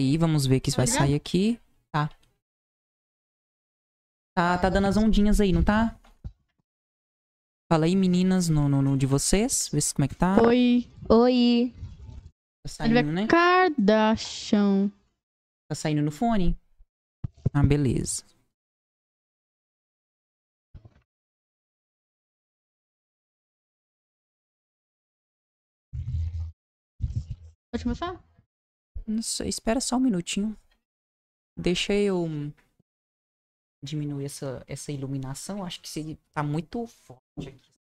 Aí. Vamos ver que isso vai sair aqui. Tá. Tá, tá dando as ondinhas aí, não tá? Fala aí, meninas, no, no, no de vocês. Vê se como é que tá. Oi. Oi. Tá saindo, né? Kardashian. Tá saindo no fone? Ah, beleza. Pode começar? Não sei, espera só um minutinho. Deixa eu diminuir essa, essa iluminação. Acho que se tá muito forte aqui.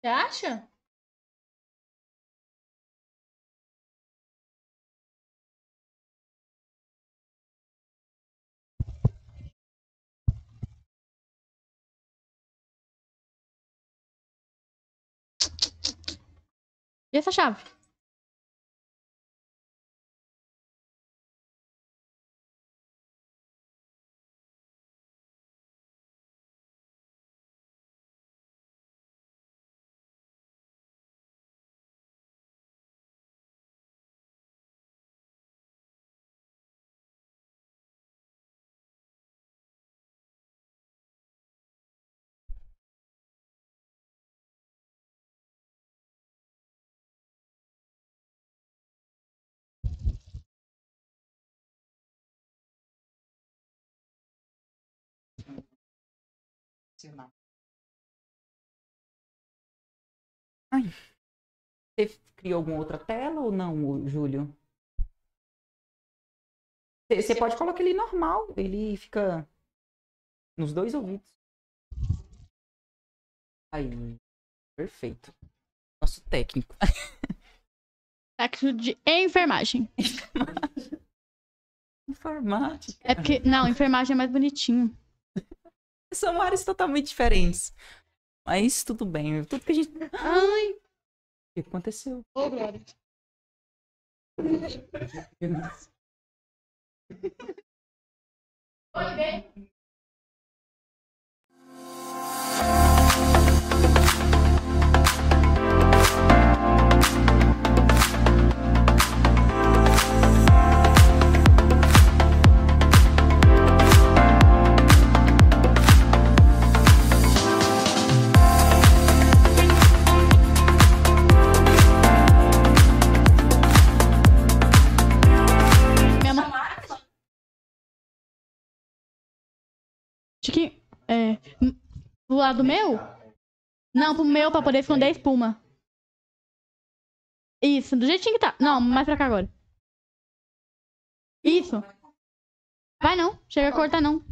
Você acha? E essa chave? Ai. Você criou alguma outra tela ou não, Júlio? Você você pode colocar ele normal. Ele fica nos dois ouvidos. Aí. Perfeito. Nosso técnico. Técnico de enfermagem. Informática. É porque. Não, enfermagem é mais bonitinho. São áreas totalmente diferentes. Mas tudo bem. Tudo que a gente. Ai, O que aconteceu? ô Glória. Oi, bem. Chiquinho, é. Do lado meu? Não, pro meu, pra poder esconder a espuma. Isso, do jeitinho que tá. Não, mais pra cá agora. Isso. Vai não, chega a cortar não.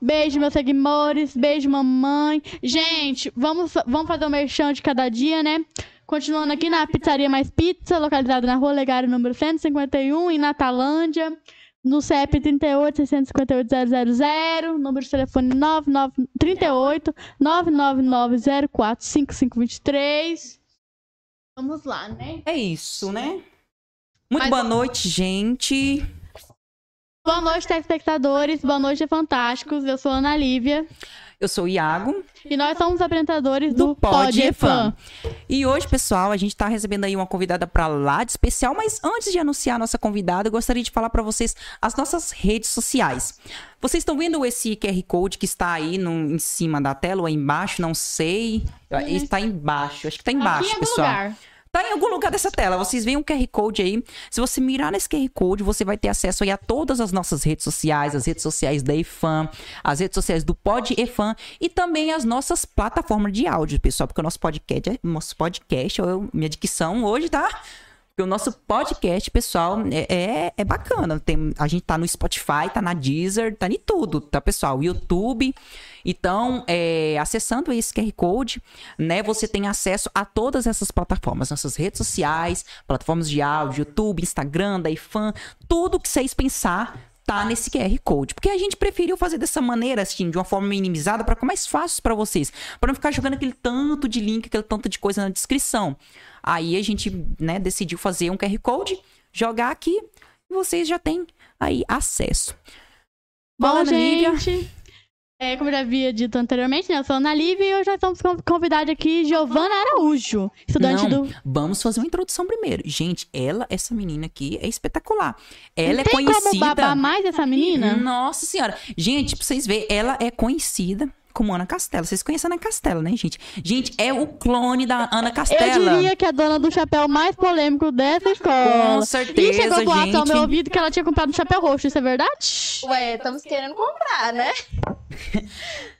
Beijo, meus seguidores. Beijo, mamãe. Gente, vamos, vamos fazer o merchan de cada dia, né? Continuando aqui na Pizzaria Mais Pizza, localizada na Rua Legário, número 151, em Natalândia. No CEP 38 658 000, número de telefone 99, 38 99904 5523. Vamos lá, né? É isso, né? Muito Mas- boa noite, gente. Boa noite, telespectadores. Boa noite, fantásticos. Eu sou a Ana Lívia. Eu sou o Iago. E nós somos apresentadores do, do Pod e Fã. E hoje, pessoal, a gente tá recebendo aí uma convidada pra lá de especial, mas antes de anunciar a nossa convidada, eu gostaria de falar pra vocês as nossas redes sociais. Vocês estão vendo esse QR Code que está aí no, em cima da tela ou aí embaixo? Não sei. Está embaixo, acho que tá embaixo, Aqui em algum pessoal. lugar. Tá em algum lugar dessa tela. Vocês veem um QR Code aí. Se você mirar nesse QR Code, você vai ter acesso aí a todas as nossas redes sociais, as redes sociais da EFAM, as redes sociais do Pod EFAM e também as nossas plataformas de áudio, pessoal, porque o nosso podcast, é- nosso podcast, ó, minha dicção hoje tá porque o nosso podcast, pessoal, é, é, é bacana. Tem, a gente tá no Spotify, tá na Deezer, tá em tudo, tá, pessoal? YouTube. Então, é, acessando esse QR Code, né, você tem acesso a todas essas plataformas, nossas redes sociais, plataformas de áudio, YouTube, Instagram, da iFan, tudo que vocês pensar tá nesse QR Code. Porque a gente preferiu fazer dessa maneira, assim, de uma forma minimizada, para ficar mais fácil para vocês. para não ficar jogando aquele tanto de link, aquele tanto de coisa na descrição. Aí a gente, né, decidiu fazer um QR Code, jogar aqui, e vocês já têm aí acesso. Bom, Lívia. gente. É, como eu já havia dito anteriormente, né? Eu sou Ana Lívia e hoje nós estamos com convidada aqui, Giovana Araújo, estudante Não, do. vamos fazer uma introdução primeiro. Gente, ela, essa menina aqui, é espetacular. Ela é Tem como conhecida. babar mais essa menina? Nossa senhora. Gente, pra vocês verem, ela é conhecida como Ana Castela. Vocês conhecem a Ana Castela, né, gente? Gente, é o clone da Ana Eu Castela. diria que é a dona do chapéu mais polêmico dessa escola. Com certeza, E chegou boato ao gente. meu ouvido que ela tinha comprado um chapéu roxo, isso é verdade? Ué, estamos querendo comprar, né?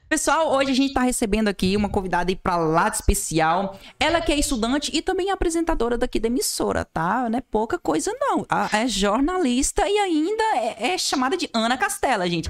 Pessoal, hoje a gente tá recebendo aqui uma convidada aí pra lá de especial. Ela que é estudante e também apresentadora daqui da emissora, tá? Não é pouca coisa, não. É jornalista e ainda é, é chamada de Ana Castela, gente.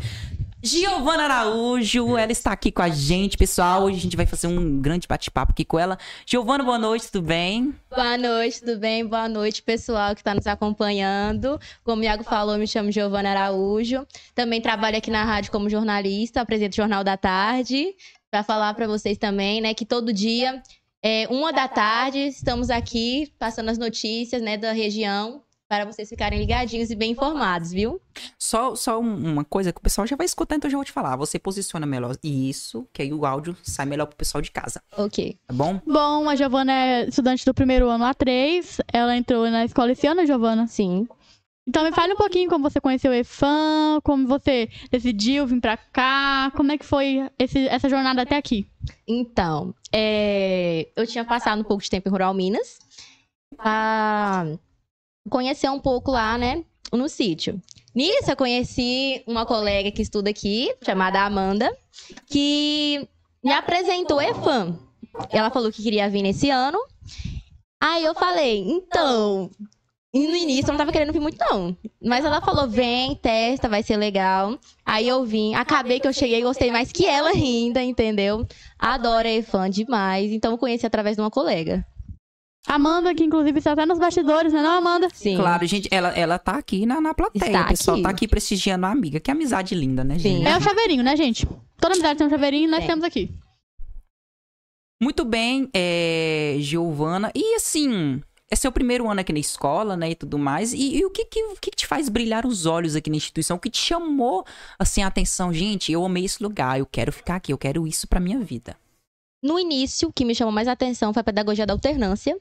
Giovana Araújo, ela está aqui com a gente, pessoal. Hoje a gente vai fazer um grande bate-papo aqui com ela. Giovana, boa noite, tudo bem? Boa noite, tudo bem? Boa noite, pessoal que está nos acompanhando. Como o Iago falou, me chamo Giovana Araújo. Também trabalho aqui na rádio como jornalista, apresento o Jornal da Tarde. Para falar para vocês também, né, que todo dia, é, uma da tarde, estamos aqui passando as notícias, né, da região, para vocês ficarem ligadinhos e bem informados, viu? Só, só um- uma coisa que o pessoal já vai escutar, então eu já vou te falar. Você posiciona melhor isso, que aí o áudio sai melhor pro pessoal de casa, Ok. tá bom? Bom, a Giovana é estudante do primeiro ano A3. Ela entrou na escola esse ano, Giovana? Sim. Então me fale um pouquinho como você conheceu o EFAM, como você decidiu vir pra cá, como é que foi esse- essa jornada até aqui? Então, é, eu tinha passado um pouco de tempo em Rural Minas pra conhecer um pouco lá, né, no sítio. Nisso, eu conheci uma colega que estuda aqui, chamada Amanda, que me apresentou EFAM. Ela falou que queria vir nesse ano. Aí eu falei, então. E no início eu não tava querendo vir muito, não. Mas ela falou: vem, testa, vai ser legal. Aí eu vim, acabei que eu cheguei e gostei mais que ela ainda, entendeu? Adoro a EFAM demais. Então eu conheci através de uma colega. Amanda, que inclusive está até nos bastidores, né, não, Amanda? Sim. Claro, gente, ela, ela tá aqui na, na plateia. Está o pessoal aqui. tá aqui prestigiando a amiga. Que amizade linda, né, Sim. gente? É o chaveirinho, né, gente? Toda amizade tem um chaveirinho e nós Tem. temos aqui. Muito bem, é, Giovana. E assim, é seu primeiro ano aqui na escola, né, e tudo mais. E, e o, que, que, o que que te faz brilhar os olhos aqui na instituição? O que te chamou, assim, a atenção? Gente, eu amei esse lugar, eu quero ficar aqui, eu quero isso pra minha vida. No início, o que me chamou mais atenção foi a pedagogia da alternância.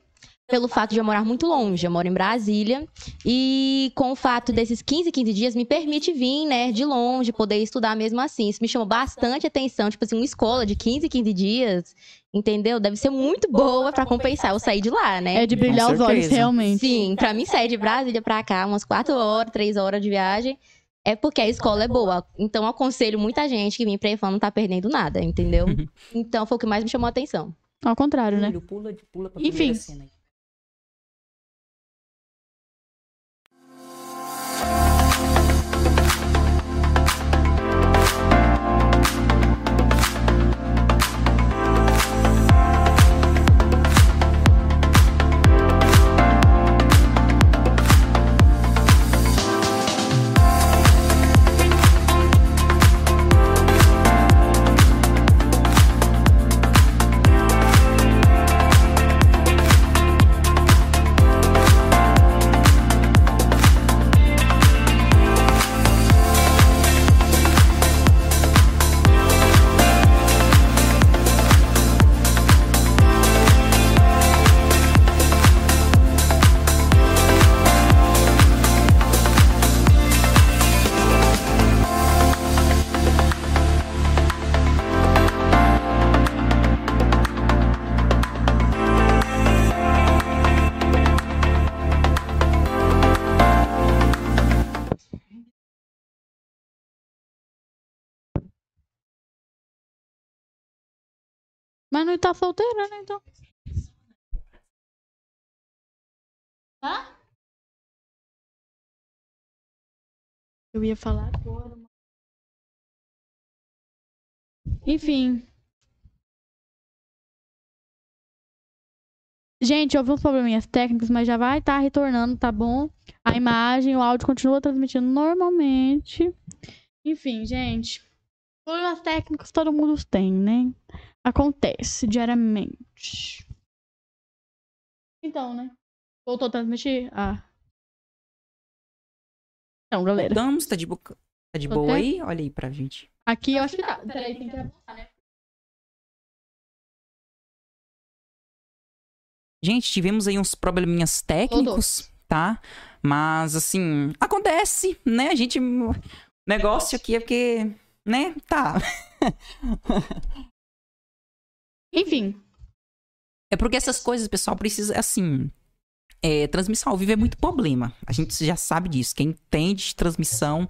Pelo fato de eu morar muito longe, eu moro em Brasília. E com o fato desses 15, 15 dias, me permite vir, né, de longe, poder estudar mesmo assim. Isso me chamou bastante atenção. Tipo assim, uma escola de 15, 15 dias, entendeu? Deve ser muito boa pra compensar eu sair de lá, né? É de brilhar os olhos, realmente. Sim, pra mim sair de Brasília pra cá, umas 4 horas, 3 horas de viagem, é porque a escola é boa. Então, eu aconselho muita gente que vem pra EFAM não tá perdendo nada, entendeu? Então, foi o que mais me chamou a atenção. Ao contrário, né? Pula, de- pula pra Enfim. cena Mas não tá solteira, né, então? Hã? Eu ia falar agora. Enfim. Gente, houve uns probleminhas técnicos, mas já vai estar retornando, tá bom? A imagem, o áudio continua transmitindo normalmente. Enfim, gente. Problemas técnicos todo mundo tem, né? Acontece diariamente. Então, né? Voltou a transmitir? Ah. Então, galera. Voltamos, tá de boca. Tá de boa aí? Olha aí pra gente. Aqui eu acho que tá. Peraí, tem que apontar, né? Gente, tivemos aí uns probleminhas técnicos, tá? Mas, assim, acontece, né? A gente. O negócio aqui é porque. Né? Tá. Enfim, É porque essas coisas, pessoal, precisa, assim. É, transmissão ao vivo é muito problema. A gente já sabe disso. Quem entende de transmissão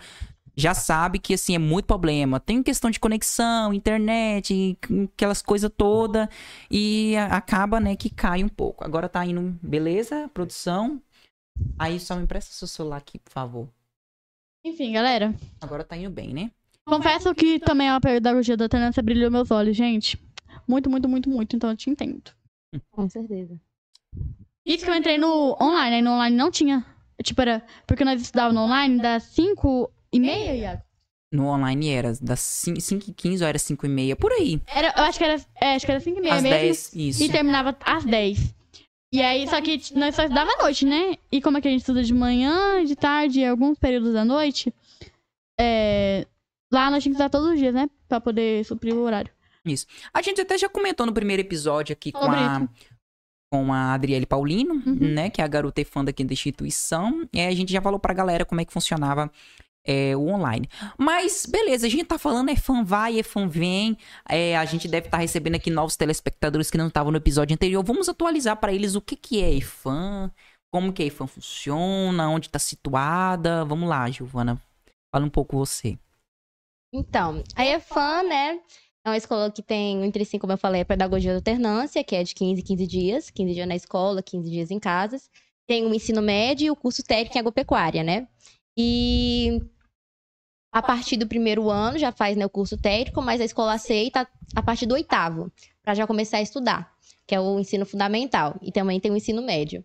já sabe que, assim, é muito problema. Tem questão de conexão, internet, aquelas coisas todas. E acaba, né, que cai um pouco. Agora tá indo, beleza? Produção. Aí só me empresta seu celular aqui, por favor. enfim, galera. Agora tá indo bem, né? Confesso que também a pedagogia da alternância brilhou meus olhos, gente. Muito, muito, muito, muito. Então eu te entendo. Com certeza. Isso que eu entrei no online, aí no online não tinha. Tipo, era. Porque nós estudávamos no online das 5 e meia, Iago? No online era das 5h15 ou era 5h30, por aí. Era, eu acho que era, é, acho que era 5 e meia Às mesmo. 10, isso. E terminava às 10. E aí, só que nós só estudava à noite, né? E como é que a gente estuda de manhã, de tarde e alguns períodos da noite, é, lá nós tínhamos que estudar todos os dias, né? Pra poder suprir o horário. A gente até já comentou no primeiro episódio aqui com a, Brito. com a Adriele Paulino, Uhum. né? Que é a garota e fã daqui da instituição. E aí a gente já falou pra galera como é que funcionava é, o online. Mas, beleza, a gente tá falando, é fã vai, é fã vem. É, a gente deve estar recebendo aqui novos telespectadores que não estavam no episódio anterior. Vamos atualizar pra eles o que, que é EFAN, como que a EFAN funciona, onde tá situada. Vamos lá, Giovana. Fala um pouco você. Então, a EFAN, né? É uma escola que tem, entre si, como eu falei, a pedagogia de alternância, que é de 15 em 15 dias. 15 dias na escola, 15 dias em casas. Tem o ensino médio e o curso técnico em agropecuária, né? E a partir do primeiro ano já faz né, o curso técnico, mas a escola aceita a partir do oitavo, para já começar a estudar, que é o ensino fundamental. E também tem o ensino médio.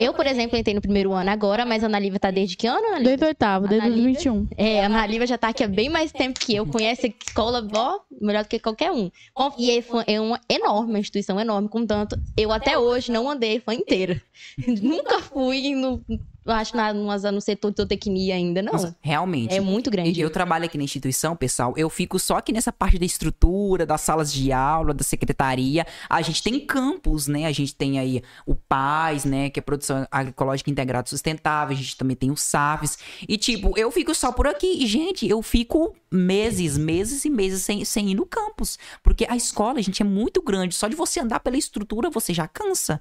Eu, por exemplo, entrei no primeiro ano agora, mas a Ana Lívia tá desde que ano, Ana Lívia? Desde o oitavo, desde Ana Lívia? 2021. É, a Ana Lívia já tá aqui há bem mais tempo que eu, conhece a escola, ó, melhor do que qualquer um. E é, é uma enorme, uma instituição enorme, contanto, eu até hoje não andei a fã inteira. Nunca fui no, acho, na, numa- no setor de zootecnia ainda, não. Nossa, realmente. É muito grande. Eu trabalho aqui na instituição, pessoal. Eu fico só aqui nessa parte da estrutura, das salas de aula, da secretaria. A gente tem campus, né? A gente tem aí o PAIS, né? Que é Produção Agroecológica Integrada Sustentável. A gente também tem o SAFs. E, tipo, eu fico só por aqui. E, gente, eu fico meses, meses e meses sem, sem ir no campus. Porque a escola, gente, é muito grande. Só de você andar pela estrutura, você já cansa.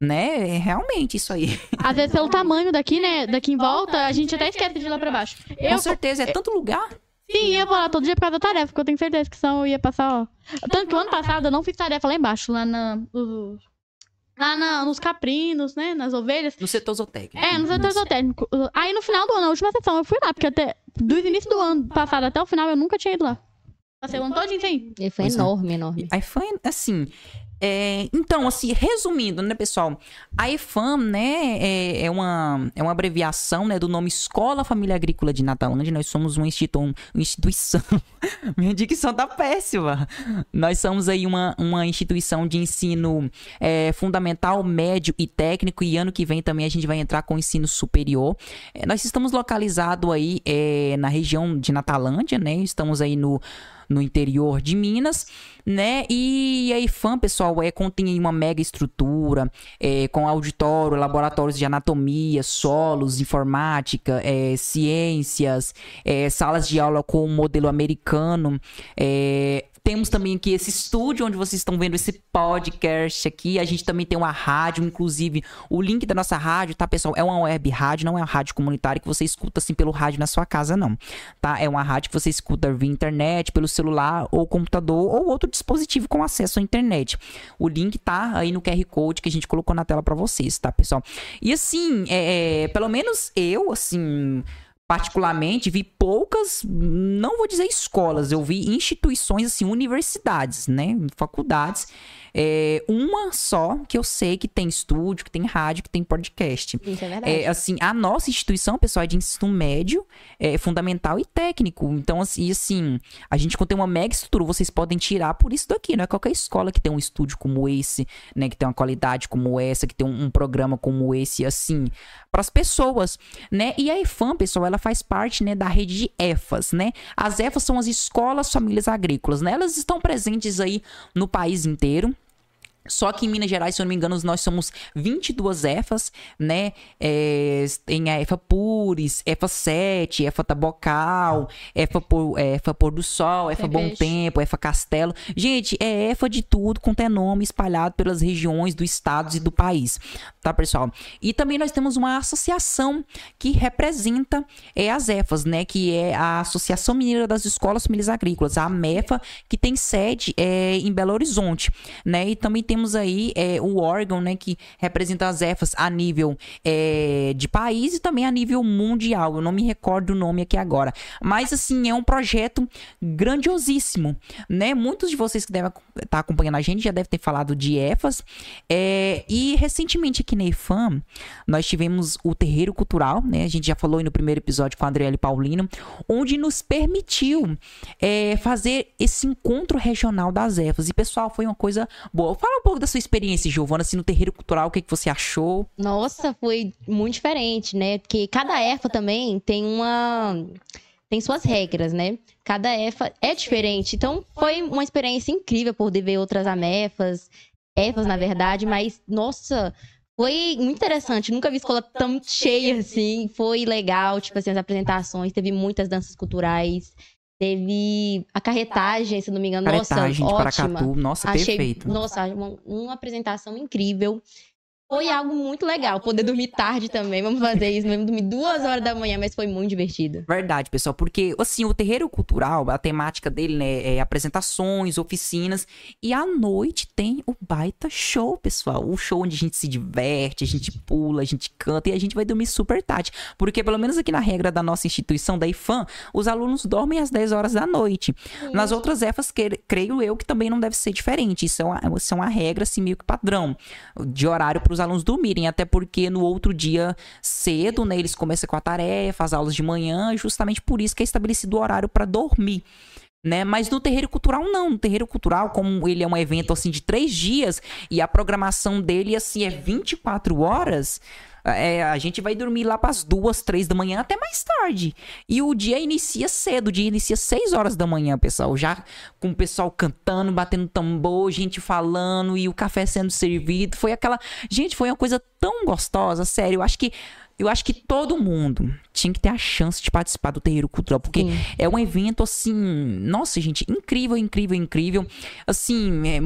Né? É realmente isso aí. Às vezes, pelo tamanho daqui, né? Daqui em volta, a gente até esquece de ir lá pra baixo. Com Eu, certeza, é tanto lugar. sim, ia lá todo dia por causa da tarefa, porque eu tenho certeza que senão eu ia passar, ó. Tanto que o ano passado eu não fiz tarefa lá embaixo, lá na. no- Lá na- nos caprinos, né? Nas ovelhas. No setor zootécnico. É, no setor zootécnico. Aí no final do ano, na última sessão, eu fui lá, porque até. Do início do ano passado até o final, eu nunca tinha ido lá. Passei o ano todinho sem. Ele foi Pois é. enorme, enorme. A IFAM, assim. É, então, assim, resumindo, né, pessoal? A IFAM, né, é, é uma, é uma abreviação, né, do nome Escola Família Agrícola de Natalândia. Nós somos uma, institu uma instituição. Minha dicção tá péssima. Nós somos aí uma, uma instituição de ensino é, fundamental, médio e técnico. E ano que vem também a gente vai entrar com ensino superior. É, nós estamos localizados aí é, na região de Natalândia, né? Estamos aí no, no interior de Minas, né? E a IFAM, pessoal, é, contém uma mega estrutura, é, com auditório, laboratórios de anatomia, solos, informática, é, ciências, é, salas de aula com o modelo americano. Temos também aqui esse estúdio onde vocês estão vendo esse podcast aqui. A gente também tem uma rádio, inclusive o link da nossa rádio, tá, pessoal? É uma web rádio, não é uma rádio comunitária que você escuta assim pelo rádio na sua casa, não. Tá? É uma rádio que você escuta via internet, pelo celular ou computador ou outro dispositivo com acesso à internet. O link tá aí no QR Code que a gente colocou na tela pra vocês, tá, pessoal? E assim, é, é, pelo menos eu, assim, particularmente, vi poucas, não vou dizer escolas, eu vi instituições, assim, universidades, né? Faculdades, é, uma só que eu sei que tem estúdio, que tem rádio, que tem podcast. Isso é verdade. É, assim, a nossa instituição, pessoal, é de ensino médio, é fundamental e técnico. Então, assim, assim, a gente contém uma mega estrutura, vocês podem tirar por isso daqui. Não é qualquer escola que tem um estúdio como esse, né? Que tem uma qualidade como essa, que tem um, um programa como esse, assim, para as pessoas, né? E a EFAM, pessoal, ela faz parte, né, da rede de EFAS, né? As EFAS são as escolas famílias agrícolas, né? Elas estão presentes aí no país inteiro. Só que em Minas Gerais, se eu não me engano, nós somos 22 EFAs, né? É, tem a EFA Pures, EFA 7, EFA Tabocal, EFA, Por, EFA Pôr do Sol, EFA Bom. Tempo, EFA Castelo. Gente, é EFA de tudo, com até nome espalhado pelas regiões do estado e do país, tá, pessoal? E também nós temos uma associação que representa é, as EFAs, né? Que é a Associação Mineira das Escolas Famílias Agrícolas, a MEFA, que tem sede é, em Belo Horizonte, né? E também temos aí é, o órgão, né, que representa as EFAs a nível é, de país e também a nível mundial. Eu não me recordo o nome aqui agora. Mas, assim, é um projeto grandiosíssimo, né? Muitos de vocês que devem estar acompanhando a gente já devem ter falado de EFAs. É, e, recentemente, aqui na EFAM, nós tivemos o Terreiro Cultural, né? A gente já falou no primeiro episódio com a Adriele Paulino, onde nos permitiu é, fazer esse encontro regional das EFAs. E, pessoal, foi uma coisa boa. Um pouco da sua experiência, Giovana, assim, no terreiro cultural, o que, que você achou? Nossa, foi muito diferente, né? Porque cada EFA também tem uma. tem suas regras, né? Cada EFA é diferente. Então, foi uma experiência incrível poder ver outras AMEFAs, EFAs, na verdade, mas, nossa. Foi muito interessante, nunca vi escola tão cheia assim. Foi legal, tipo assim, as apresentações, teve muitas danças culturais, teve a carretagem, se não me engano. Caretagem de nossa, ótima. Paracatu, nossa, Achei, perfeito. nossa, uma, uma apresentação incrível. Foi algo muito legal. Poder dormir tarde também. Vamos fazer isso mesmo. Dormir duas horas da manhã, mas foi muito divertido. Verdade, pessoal, porque assim, o terreiro cultural, a temática dele, né, é apresentações, oficinas, e à noite tem o baita show, pessoal. O show onde a gente se diverte, a gente pula, a gente canta e a gente vai dormir super tarde. Porque pelo menos aqui na regra da nossa instituição, da IFAM, os alunos dormem às 10 horas da noite. Nas outras EFAs, creio eu que também não deve ser diferente. Isso é uma, isso é uma regra, assim, meio que padrão de horário para os alunos dormirem. Até porque no outro dia cedo, né, eles começam com a tarefa, as aulas de manhã, justamente por isso que é estabelecido o horário para dormir. Né? Mas no terreiro cultural não, no terreiro cultural, como ele é um evento assim de três dias e a programação dele assim é 24 horas, é, a gente vai dormir lá para as duas, três da manhã até mais tarde. E o dia inicia cedo, o dia inicia seis horas da manhã, pessoal. Já com o pessoal cantando, batendo tambor, gente falando e o café sendo servido. Foi aquela. Gente, foi uma coisa tão gostosa, sério. Eu acho que. Eu acho que todo mundo tinha que ter a chance de participar do terreiro cultural, porque Sim. é um evento assim, nossa gente, incrível, incrível, incrível. Assim, é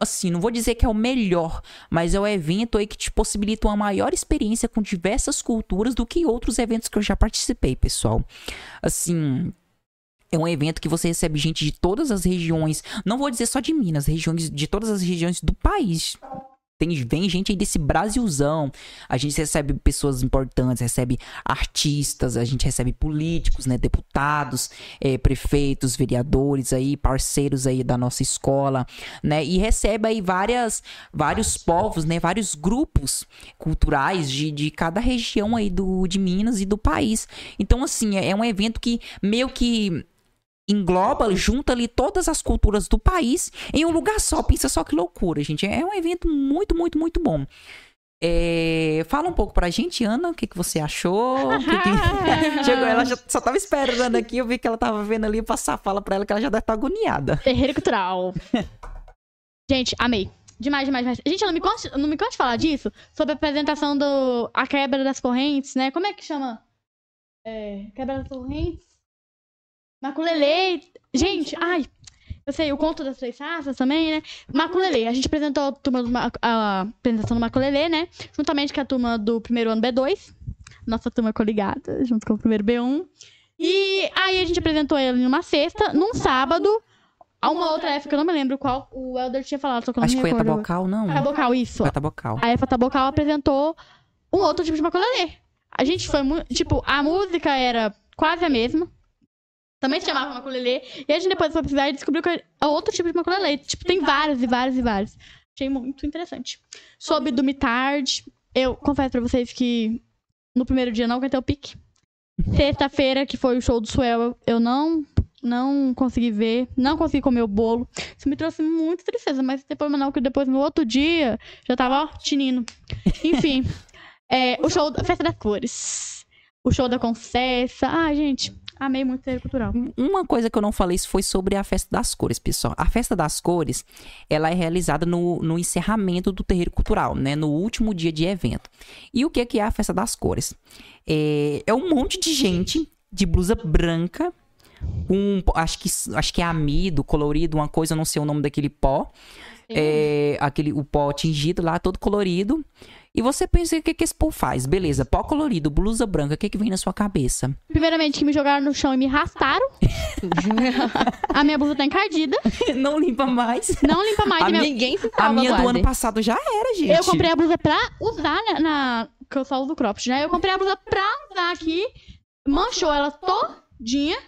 assim, não vou dizer que é o melhor, mas é o evento aí que te possibilita uma maior experiência com diversas culturas do que outros eventos que eu já participei, pessoal. Assim, é um evento que você recebe gente de todas as regiões, não vou dizer só de Minas, regiões de todas as regiões do país. Tem, vem gente aí desse Brasilzão. A gente recebe pessoas importantes, recebe artistas, a gente recebe políticos, né? Deputados, eh, prefeitos, vereadores aí, parceiros aí da nossa escola, né? E recebe aí várias, vários povos, né? Vários grupos culturais de, de cada região aí do, de Minas e do país. Então, assim, é, é um evento que meio que engloba, junta ali todas as culturas do país em um lugar só. Pensa só que loucura, gente. É um evento muito, muito, muito bom. É, Fala um pouco pra gente, Ana, o que, que você achou? Que que- Chegou, ela já só tava esperando aqui, eu vi que ela tava vendo ali passar a fala pra ela que ela já deve estar agoniada. Terreiro cultural. Gente, amei. Demais, demais, demais. Gente, não me conte, não me conte falar disso. Sobre a apresentação do. A quebra das correntes, né? Como é que chama? É. Quebra das correntes? Maculelê. Gente, ai. Eu sei, o conto das três raças também, né? Maculelê. A gente apresentou a, turma do, Ma- a apresentação do Maculelê, né? Juntamente com a turma do primeiro ano B2. Nossa turma coligada, junto com o primeiro B1. E aí a gente apresentou ele numa sexta, num sábado. A uma outra época, eu não me lembro qual o Elder tinha falado, só que eu não Acho que foi a recordo. Tabocal, não. Tabocal, isso. Foi a Tabocal. A Efa Tabocal apresentou um outro tipo de maculelê. A gente foi muito. Tipo, a música era quase a mesma. Também se chamava maculelê. E a gente depois foi precisar e descobriu que é outro tipo de maculelê. Tipo, tem vários e vários e vários. Achei muito interessante. Sobre dormir tarde, eu confesso pra vocês que no primeiro dia não aguentei o pique. Sexta-feira, que foi o show do Suel, eu não não consegui ver, não consegui comer o bolo. Isso me trouxe muita tristeza, mas depois não, que depois no outro dia já tava, ó, tinindo. Enfim, é, o show da Festa das Cores. O show da Concessa. Ah, gente, amei muito ser cultural. Uma coisa que eu não falei foi sobre a Festa das Cores, pessoal. A Festa das Cores, ela é realizada no, no encerramento do terreiro cultural, né? No último dia de evento. E o que é, que é a Festa das Cores? É, é um monte de gente de blusa branca, com, acho que, acho que é amido, colorido, uma coisa, eu não sei o nome daquele pó. É, aquele, o pó tingido lá, todo colorido. E você pensa, o que, que esse povo faz? Beleza, pó colorido, blusa branca, o que, que vem na sua cabeça? Primeiramente, que me jogaram no chão e me arrastaram. a minha blusa tá encardida. não limpa mais. Não limpa mais. A minha... Ninguém se A minha do ano passado já era, gente. Eu comprei a blusa pra usar na, na- Que eu só uso cropped, né? Eu comprei a blusa pra usar aqui. Manchou ela todinha.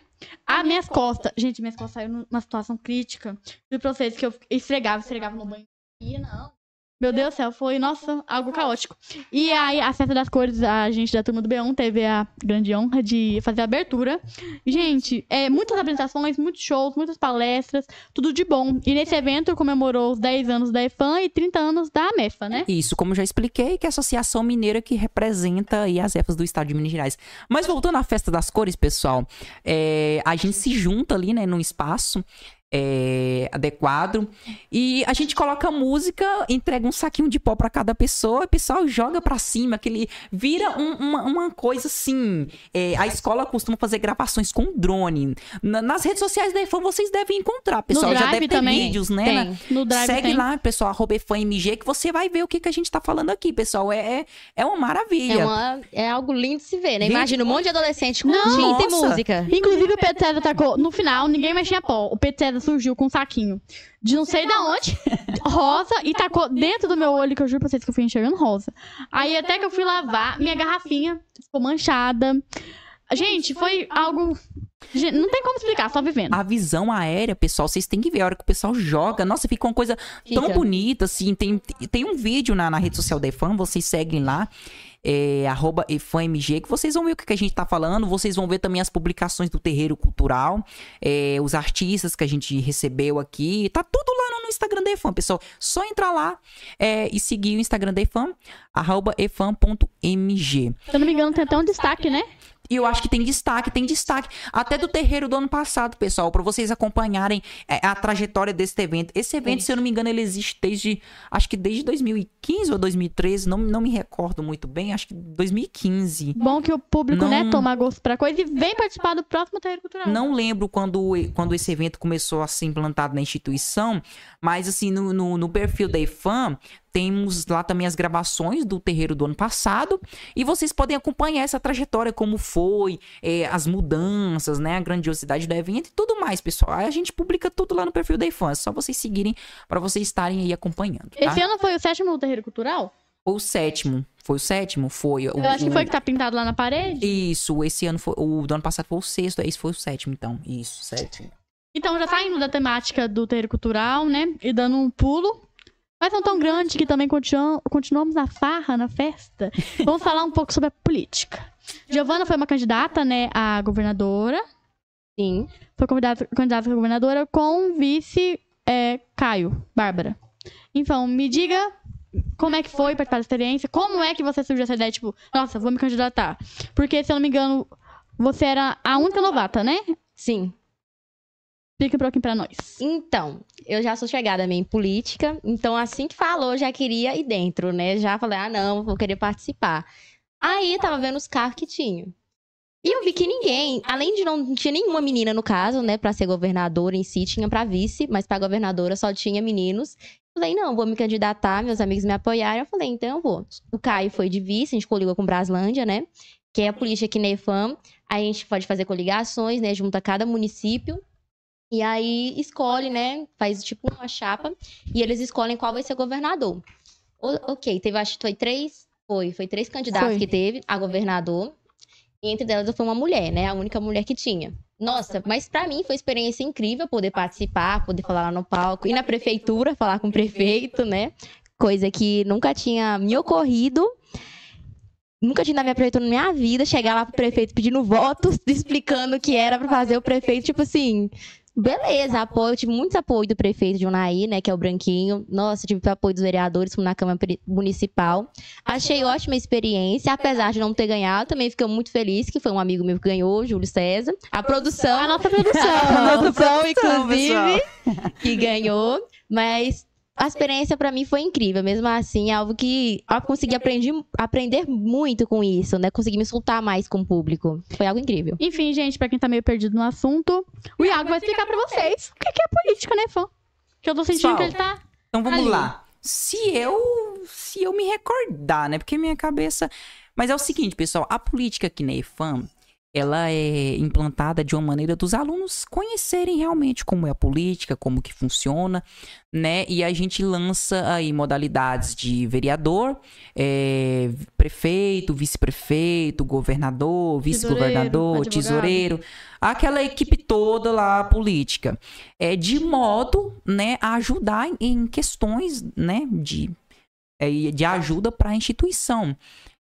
As minhas costas. Gente, minhas costas saíram numa situação crítica. Juro pra vocês que eu esfregava, esfregava no banho. Ia, não. Meu Deus do céu, foi, nossa, algo caótico. E aí, a festa das cores, a gente da turma do B1 teve a grande honra de fazer a abertura. Gente, é, muitas apresentações, muitos shows, muitas palestras, tudo de bom. E nesse evento comemorou os 10 anos da EFAM e 30 anos da AMEFA, né? Isso, como já expliquei, que é a Associação Mineira que representa aí as EFAs do estado de Minas Gerais. Mas voltando à festa das cores, pessoal, é, a gente se junta ali, né, num espaço é, adequado e a gente coloca música, entrega um saquinho de pó pra cada pessoa, e o pessoal joga pra cima, aquele vira um- uma, uma coisa assim. é, a escola costuma fazer gravações com drone. Na- nas redes sociais da EFAM vocês devem encontrar, pessoal. já deve ter também vídeos, né? Tem. No Drive Segue tem. lá, pessoal, arroba EFAMG, que você vai ver o que, que a gente tá falando aqui, pessoal. É, é, é uma maravilha. É, uma- é algo lindo de se ver, né? Gente, Imagina um monte de adolescente curtindo e música. Inclusive, o Pedro César tacou. No final, ninguém mais tinha pó. O Pedro César surgiu com um saquinho de não sei da onde, rosa, e tacou dentro do meu olho, que eu juro pra vocês que eu fui enxergando rosa. Aí, até que eu fui lavar, minha garrafinha ficou manchada. Gente, foi algo. Gente, não tem como explicar, só vivendo. A visão aérea, pessoal, vocês têm que ver a hora que o pessoal joga. Nossa, fica uma coisa tão bonita, assim. Tem, tem um vídeo na, na rede social da EFAM, vocês seguem lá. É, arroba EFAMG, que vocês vão ver o que, a gente tá falando, vocês vão ver também as publicações do Terreiro Cultural, é, os artistas que a gente recebeu aqui, tá tudo lá no, no Instagram da EFAM, pessoal. Só entrar lá é, e seguir o Instagram da EFAM, arroba efam.mg. Se eu não me engano, tem até um destaque, né? E eu acho que tem destaque, tem destaque. Até do terreiro do ano passado, pessoal, pra vocês acompanharem é, a trajetória desse evento. Esse evento, se eu não me engano, ele existe desde. Acho que desde 2015 ou 2013, não, não me recordo muito bem, acho que 2015. Bom que o público, Não. né, toma gosto pra coisa e vem participar do próximo Terreiro Cultural. Não lembro quando, quando esse evento começou a ser implantado na instituição, mas assim, no, no, no perfil da IFAM, temos lá também as gravações do terreiro do ano passado. E vocês podem acompanhar essa trajetória, como foi, é, as mudanças, né? A grandiosidade do evento e tudo mais, pessoal. A gente publica tudo lá no perfil da IFAM. É só vocês seguirem para vocês estarem aí acompanhando. Tá? Esse ano foi o sétimo Terreiro Cultural? Foi o sétimo. Foi o sétimo? Foi. O, Eu acho que o- foi que tá pintado lá na parede. Isso, esse ano foi. O do ano passado foi o sexto, esse foi o sétimo, então. Isso, sétimo. Então, já saindo da temática do terreiro cultural, né? E dando um pulo. Mas não tão grande que também continuam- continuamos na farra, na festa. Vamos falar um pouco sobre a política. Giovana foi uma candidata, né, a governadora. Sim. Foi candidata, candidata a governadora com o vice é, Caio, Bárbara. Então, me diga como é que foi participar da experiência, como é que você surgiu essa ideia, tipo, nossa, vou me candidatar. Porque, se eu não me engano, você era a única novata, né? Sim. Explica um pouquinho pra nós. Então, eu já sou chegada meio em política, então assim que falou, já queria ir dentro, né? Já falei, ah, não, vou querer participar. Aí tava vendo os carros que tinham. E eu vi que ninguém, além de não, tinha nenhuma menina no caso, né, pra ser governadora em si, tinha pra vice, mas pra governadora só tinha meninos. Falei, não, vou me candidatar, meus amigos me apoiaram. Eu falei, então eu vou. O Caio foi de vice, a gente coligou com Braslândia, né? Que é a política aqui na EFAM. A gente pode fazer coligações, né, junto a cada município. E aí escolhe, né? Faz tipo uma chapa. E eles escolhem qual vai ser governador. O- ok, teve, acho que foi três. Foi, foi três candidatos Foi. que teve a governador. E entre delas foi uma mulher, né? A única mulher que tinha. Nossa, mas pra mim foi uma experiência incrível poder participar, poder falar lá no palco, ir na prefeitura, falar com o prefeito, né? Coisa que nunca tinha me ocorrido. Nunca tinha na minha prefeitura na minha vida, chegar lá pro prefeito pedindo votos, explicando o que era pra fazer o prefeito, tipo assim, Beleza, apoio. Eu tive muito apoio do prefeito de Unai, né? Que é o Branquinho. Nossa, tive apoio dos vereadores na Câmara Municipal. Achei ótima experiência, apesar de não ter ganhado. Também fiquei muito feliz que foi um amigo meu que ganhou, Júlio César. A produção. A nossa produção. a nossa produção, produção, inclusive, que ganhou. Mas a experiência para mim foi incrível. Mesmo assim, é algo que eu consegui aprender, aprender muito com isso, né? Consegui me soltar mais com o público. Foi algo incrível. Enfim, gente, pra quem tá meio perdido no assunto, o Iago vai explicar pra vocês o que que é política, né, fã? Que eu tô sentindo Pessoal, que ele tá. Então vamos Ali. lá. Se eu, se eu me recordar, né? Porque minha cabeça. Mas é o seguinte, pessoal, a política aqui na EFAM, ela é implantada de uma maneira dos alunos conhecerem realmente como é a política, como que funciona, né? E a gente lança aí modalidades de vereador, é, prefeito, vice-prefeito, governador, vice-governador, advogado. tesoureiro, aquela equipe toda lá política, é de modo, né, a ajudar em questões, né, de é, e de ajuda para a instituição.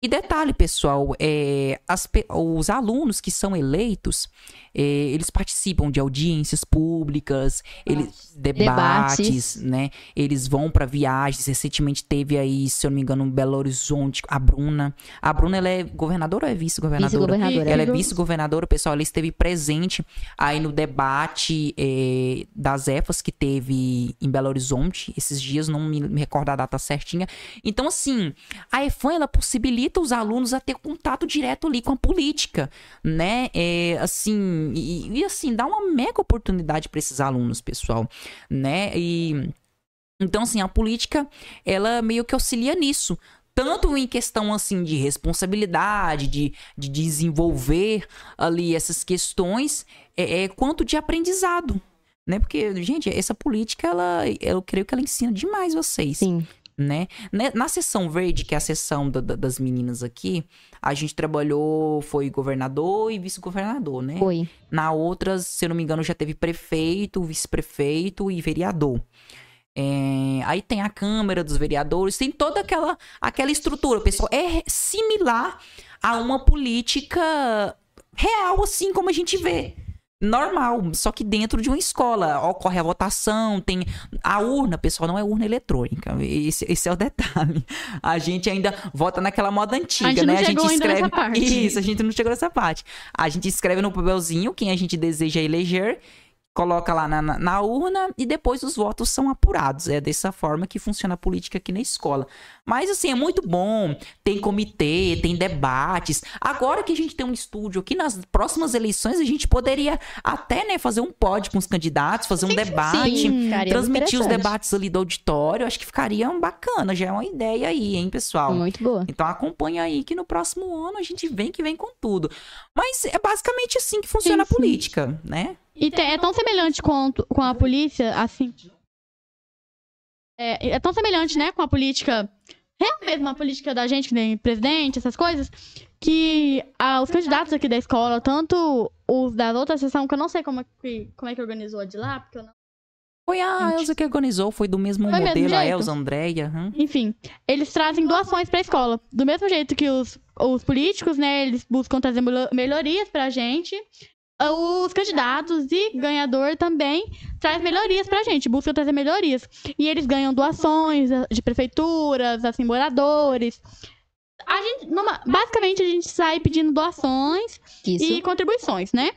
E detalhe, pessoal, é, as os alunos que são eleitos, eles participam de audiências públicas, eles debates, Debates. né? Eles vão para viagens. Recentemente teve aí, se eu não me engano, em Belo Horizonte, a Bruna. A Bruna, ela é governadora ou é vice-governadora? Vice-governadora. Ela é Vice- vice-governadora, pessoal. Ela esteve presente aí no debate eh, das EFAS que teve em Belo Horizonte esses dias, não me, me recordo a data certinha. Então, assim, a EFAN, ela possibilita os alunos a ter contato direto ali com a política, né? É, assim, e, e, assim, dá uma mega oportunidade para esses alunos, pessoal, né? E... Então, assim, a política, ela meio que auxilia nisso. Tanto em questão, assim, de responsabilidade, de, de desenvolver ali essas questões, é, é, quanto de aprendizado, né? Porque, gente, essa política, ela, eu creio que ela ensina demais vocês Sim. Né? Ne- Na sessão verde, que é a sessão da- da- das meninas aqui, a gente trabalhou, foi governador e vice-governador, né? Foi. Na outra, se eu não me engano, já teve prefeito, vice-prefeito e vereador. É, aí tem a Câmara dos Vereadores, tem toda aquela, aquela estrutura, pessoal. É similar a uma política real, assim como a gente vê. Normal, só que dentro de uma escola. Ocorre a votação, tem a urna, pessoal, não é urna eletrônica. Esse, esse é o detalhe. A gente ainda vota naquela moda antiga, A gente né? ainda nessa parte. Isso, a gente não chegou nessa parte. A gente escreve no papelzinho quem a gente deseja eleger, coloca lá na, na, na urna e depois os votos são apurados. É dessa forma que funciona a política aqui na escola. Mas assim, é muito bom. Tem comitê, tem debates. Agora que a gente tem um estúdio aqui, nas próximas eleições, a gente poderia até né, fazer um pod com os candidatos, fazer um debate. Sim, Transmitir os debates ali do auditório, acho que ficaria bacana, já é uma ideia aí, hein, pessoal? Muito boa. Então acompanha aí que no próximo ano a gente vem que vem com tudo. Mas é basicamente assim que funciona Sim, a sim. política, né? E te- é tão semelhante com, com a polícia, assim. É, é tão semelhante, né, com a política. Mesmo, a política da gente, que tem presidente, essas coisas, que ah, os candidatos aqui da escola, tanto os da outra sessão, que eu não sei como é que, como é que organizou a de lá, porque eu não. Foi a. Elza que organizou, foi do mesmo Foi mesmo modelo, a jeito? Elza, a Andréia. hum. Enfim, eles trazem doações pra escola. Do mesmo jeito que os, os políticos, né, eles buscam trazer melhorias pra gente. Os candidatos e ganhador também traz melhorias pra gente, buscam trazer melhorias. E eles ganham doações de prefeituras, assim, moradores. A gente, numa- basicamente, a gente sai pedindo doações Isso. e contribuições, né?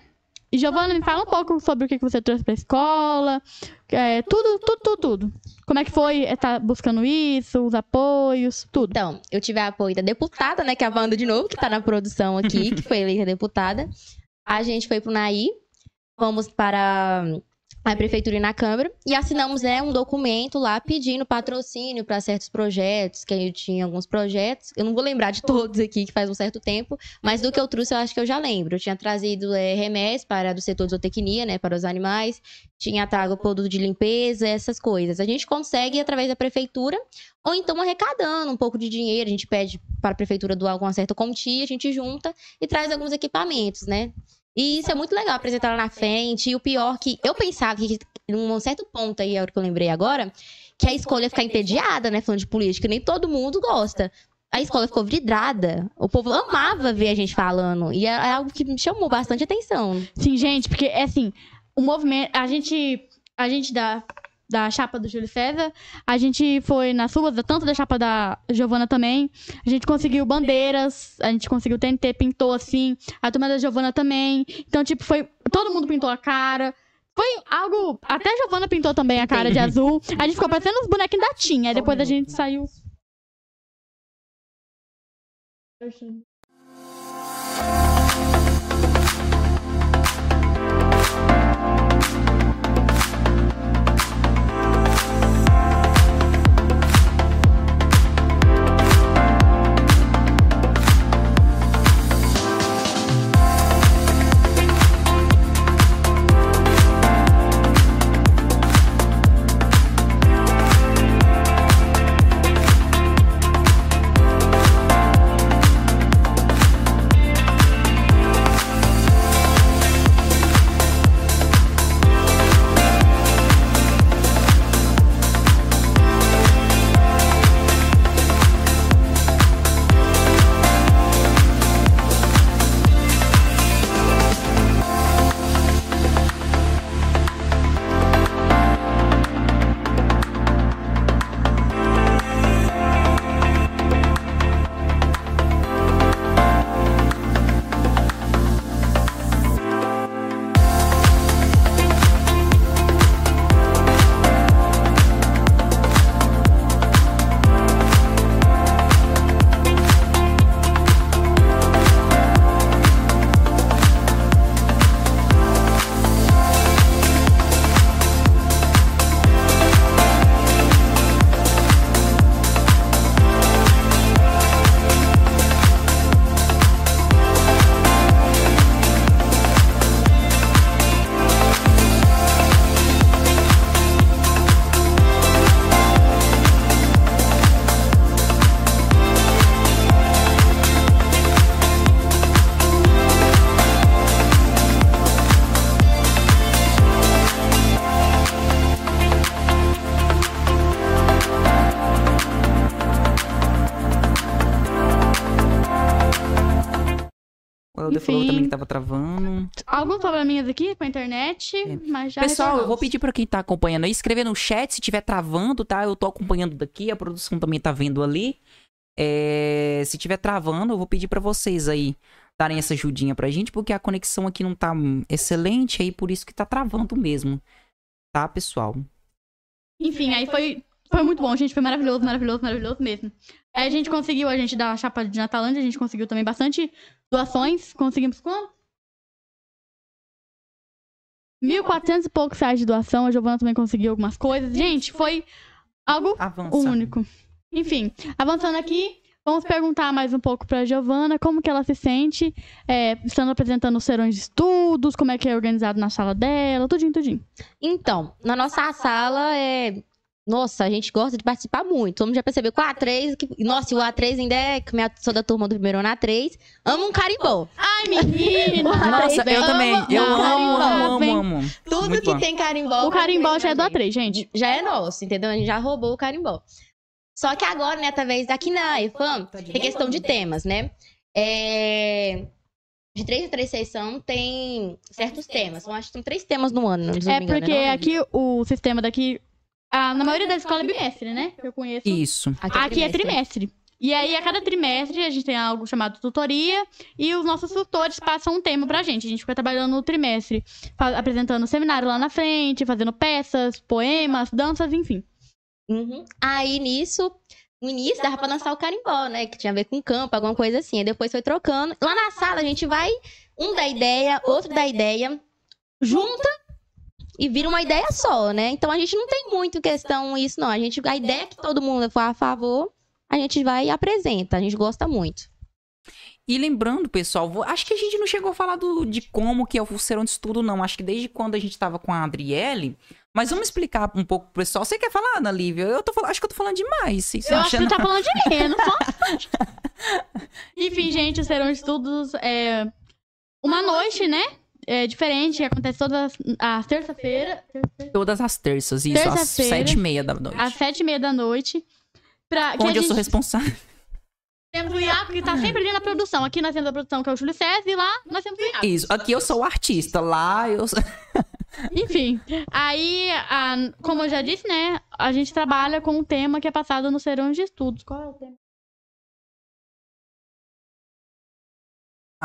E Giovana, me fala um pouco sobre o que que você trouxe pra escola, é, tudo, tudo, tudo, tudo. Como é que foi estar buscando isso, os apoios, tudo. Então, eu tive apoio da deputada, né, que é a Wanda de novo, que tá na produção aqui, que foi eleita deputada. A gente foi pro Naí, fomos para a prefeitura e na Câmara e assinamos né, um documento lá pedindo patrocínio para certos projetos, que gente tinha alguns projetos. Eu não vou lembrar de todos aqui, que faz um certo tempo, mas do que eu trouxe eu acho que eu já lembro. Eu tinha trazido é, para do setor de zootecnia, né, para os animais, tinha trago produto de limpeza, essas coisas. A gente consegue através da prefeitura ou então arrecadando um pouco de dinheiro, a gente pede para a prefeitura doar alguma certa quantia, a gente junta e traz alguns equipamentos, né? E isso é muito legal apresentar lá na frente. E o pior que eu pensava que, num certo ponto aí, é o que eu lembrei agora, que a escola ia ficar entediada, né, falando de política. Nem todo mundo gosta. A escola ficou vidrada. O povo amava ver a gente falando. E é algo que me chamou bastante atenção. Sim, gente, porque é assim, o movimento. A gente. A gente da, da chapa do Júlio César, a gente foi nas ruas, tanto da chapa da Giovana também. A gente conseguiu bandeiras, a gente conseguiu TNT, pintou assim, a turma da Giovana também. Então, tipo, foi. Todo mundo pintou a cara. Foi algo. Até a Giovana pintou também a cara de azul. A gente ficou parecendo os bonequinhos da Tinha. Aí depois a gente saiu. Internet, mas já. Pessoal, eu vou pedir pra quem tá acompanhando aí, escrever no chat se tiver travando, tá? Eu tô acompanhando daqui, a produção também tá vendo ali. É, se tiver travando, eu vou pedir pra vocês aí darem essa ajudinha pra gente, porque a conexão aqui não tá excelente, aí por isso que tá travando mesmo. Tá, pessoal? Enfim, aí foi, foi muito bom, gente. Foi maravilhoso, maravilhoso, maravilhoso mesmo. Aí a gente conseguiu, a gente da chapa de Natalândia, a gente conseguiu também bastante doações. Conseguimos quanto? 1.400 e poucos reais de doação. A Giovana também conseguiu algumas coisas. Gente, foi algo Avança. único. Enfim, avançando aqui, vamos perguntar mais um pouco pra Giovana como que ela se sente é, estando apresentando os serões de estudos, como é que é organizado na sala dela, tudinho, tudinho. Então, na nossa sala é. Nossa, a gente gosta de participar muito. Mundo já percebeu que o A3. Que... Nossa, e o A3 ainda é. Que minha... sou da turma do primeiro ano A3. Amo um carimbó. Ai, menina! Nossa, eu Amo- também. Eu amo, carimbó, amo, amo, amo. Tudo Muito que bom. tem carimbó. O carimbó já é do pra A3, gente. Já é nosso, entendeu? A gente já roubou o carimbó. Só que agora, né, através daqui na EFAM, tem questão de temas, né? É... De três em três sessões tem certos temas. Eu acho que tem três temas no ano, É engano. porque né? aqui o sistema daqui. Ah, na maioria das escolas é bimestre, né? Que eu conheço. Isso. Aqui é trimestre. E aí, a cada trimestre, a gente tem algo chamado tutoria e os nossos tutores passam um tema pra gente. A gente fica trabalhando no trimestre, apresentando seminário lá na frente, fazendo peças, poemas, danças, enfim. Uhum. Aí nisso, no início dava pra dançar o carimbó, né? Que tinha a ver com campo, alguma coisa assim. Aí depois foi trocando. Lá na sala a gente vai, um da ideia, outro da ideia, junta e vira uma ideia só, né? Então a gente não tem muito questão isso, não. A gente, a ideia é que todo mundo for a favor, a gente vai e apresenta. A gente gosta muito. E lembrando, pessoal, acho que a gente não chegou a falar do- de como que é o serão de estudo, não. Acho que desde quando a gente tava com a Adriele. Mas vamos explicar um pouco pro pessoal. Você quer falar, Ana Lívia? Eu tô falando, acho que eu tô falando demais. Vocês Eu estão acho que tá falando de menos, só. Enfim, gente, serão estudos. É... Uma noite, né? É, diferente, que acontece todas as terça-feira, Todas as terças, isso, às Terça-feira, sete e meia da noite. às sete e meia da noite. Pra, Onde eu sou gente- responsável. Temos o Iago, que tá sempre ali na produção. Aqui nós temos a produção, que é o Júlio César, e lá nós temos o Iago. Isso, aqui eu sou o artista, lá eu sou... Enfim, aí, a- como eu já disse, né, a gente trabalha com um tema que é passado no Serão de Estudos. Qual é o tema?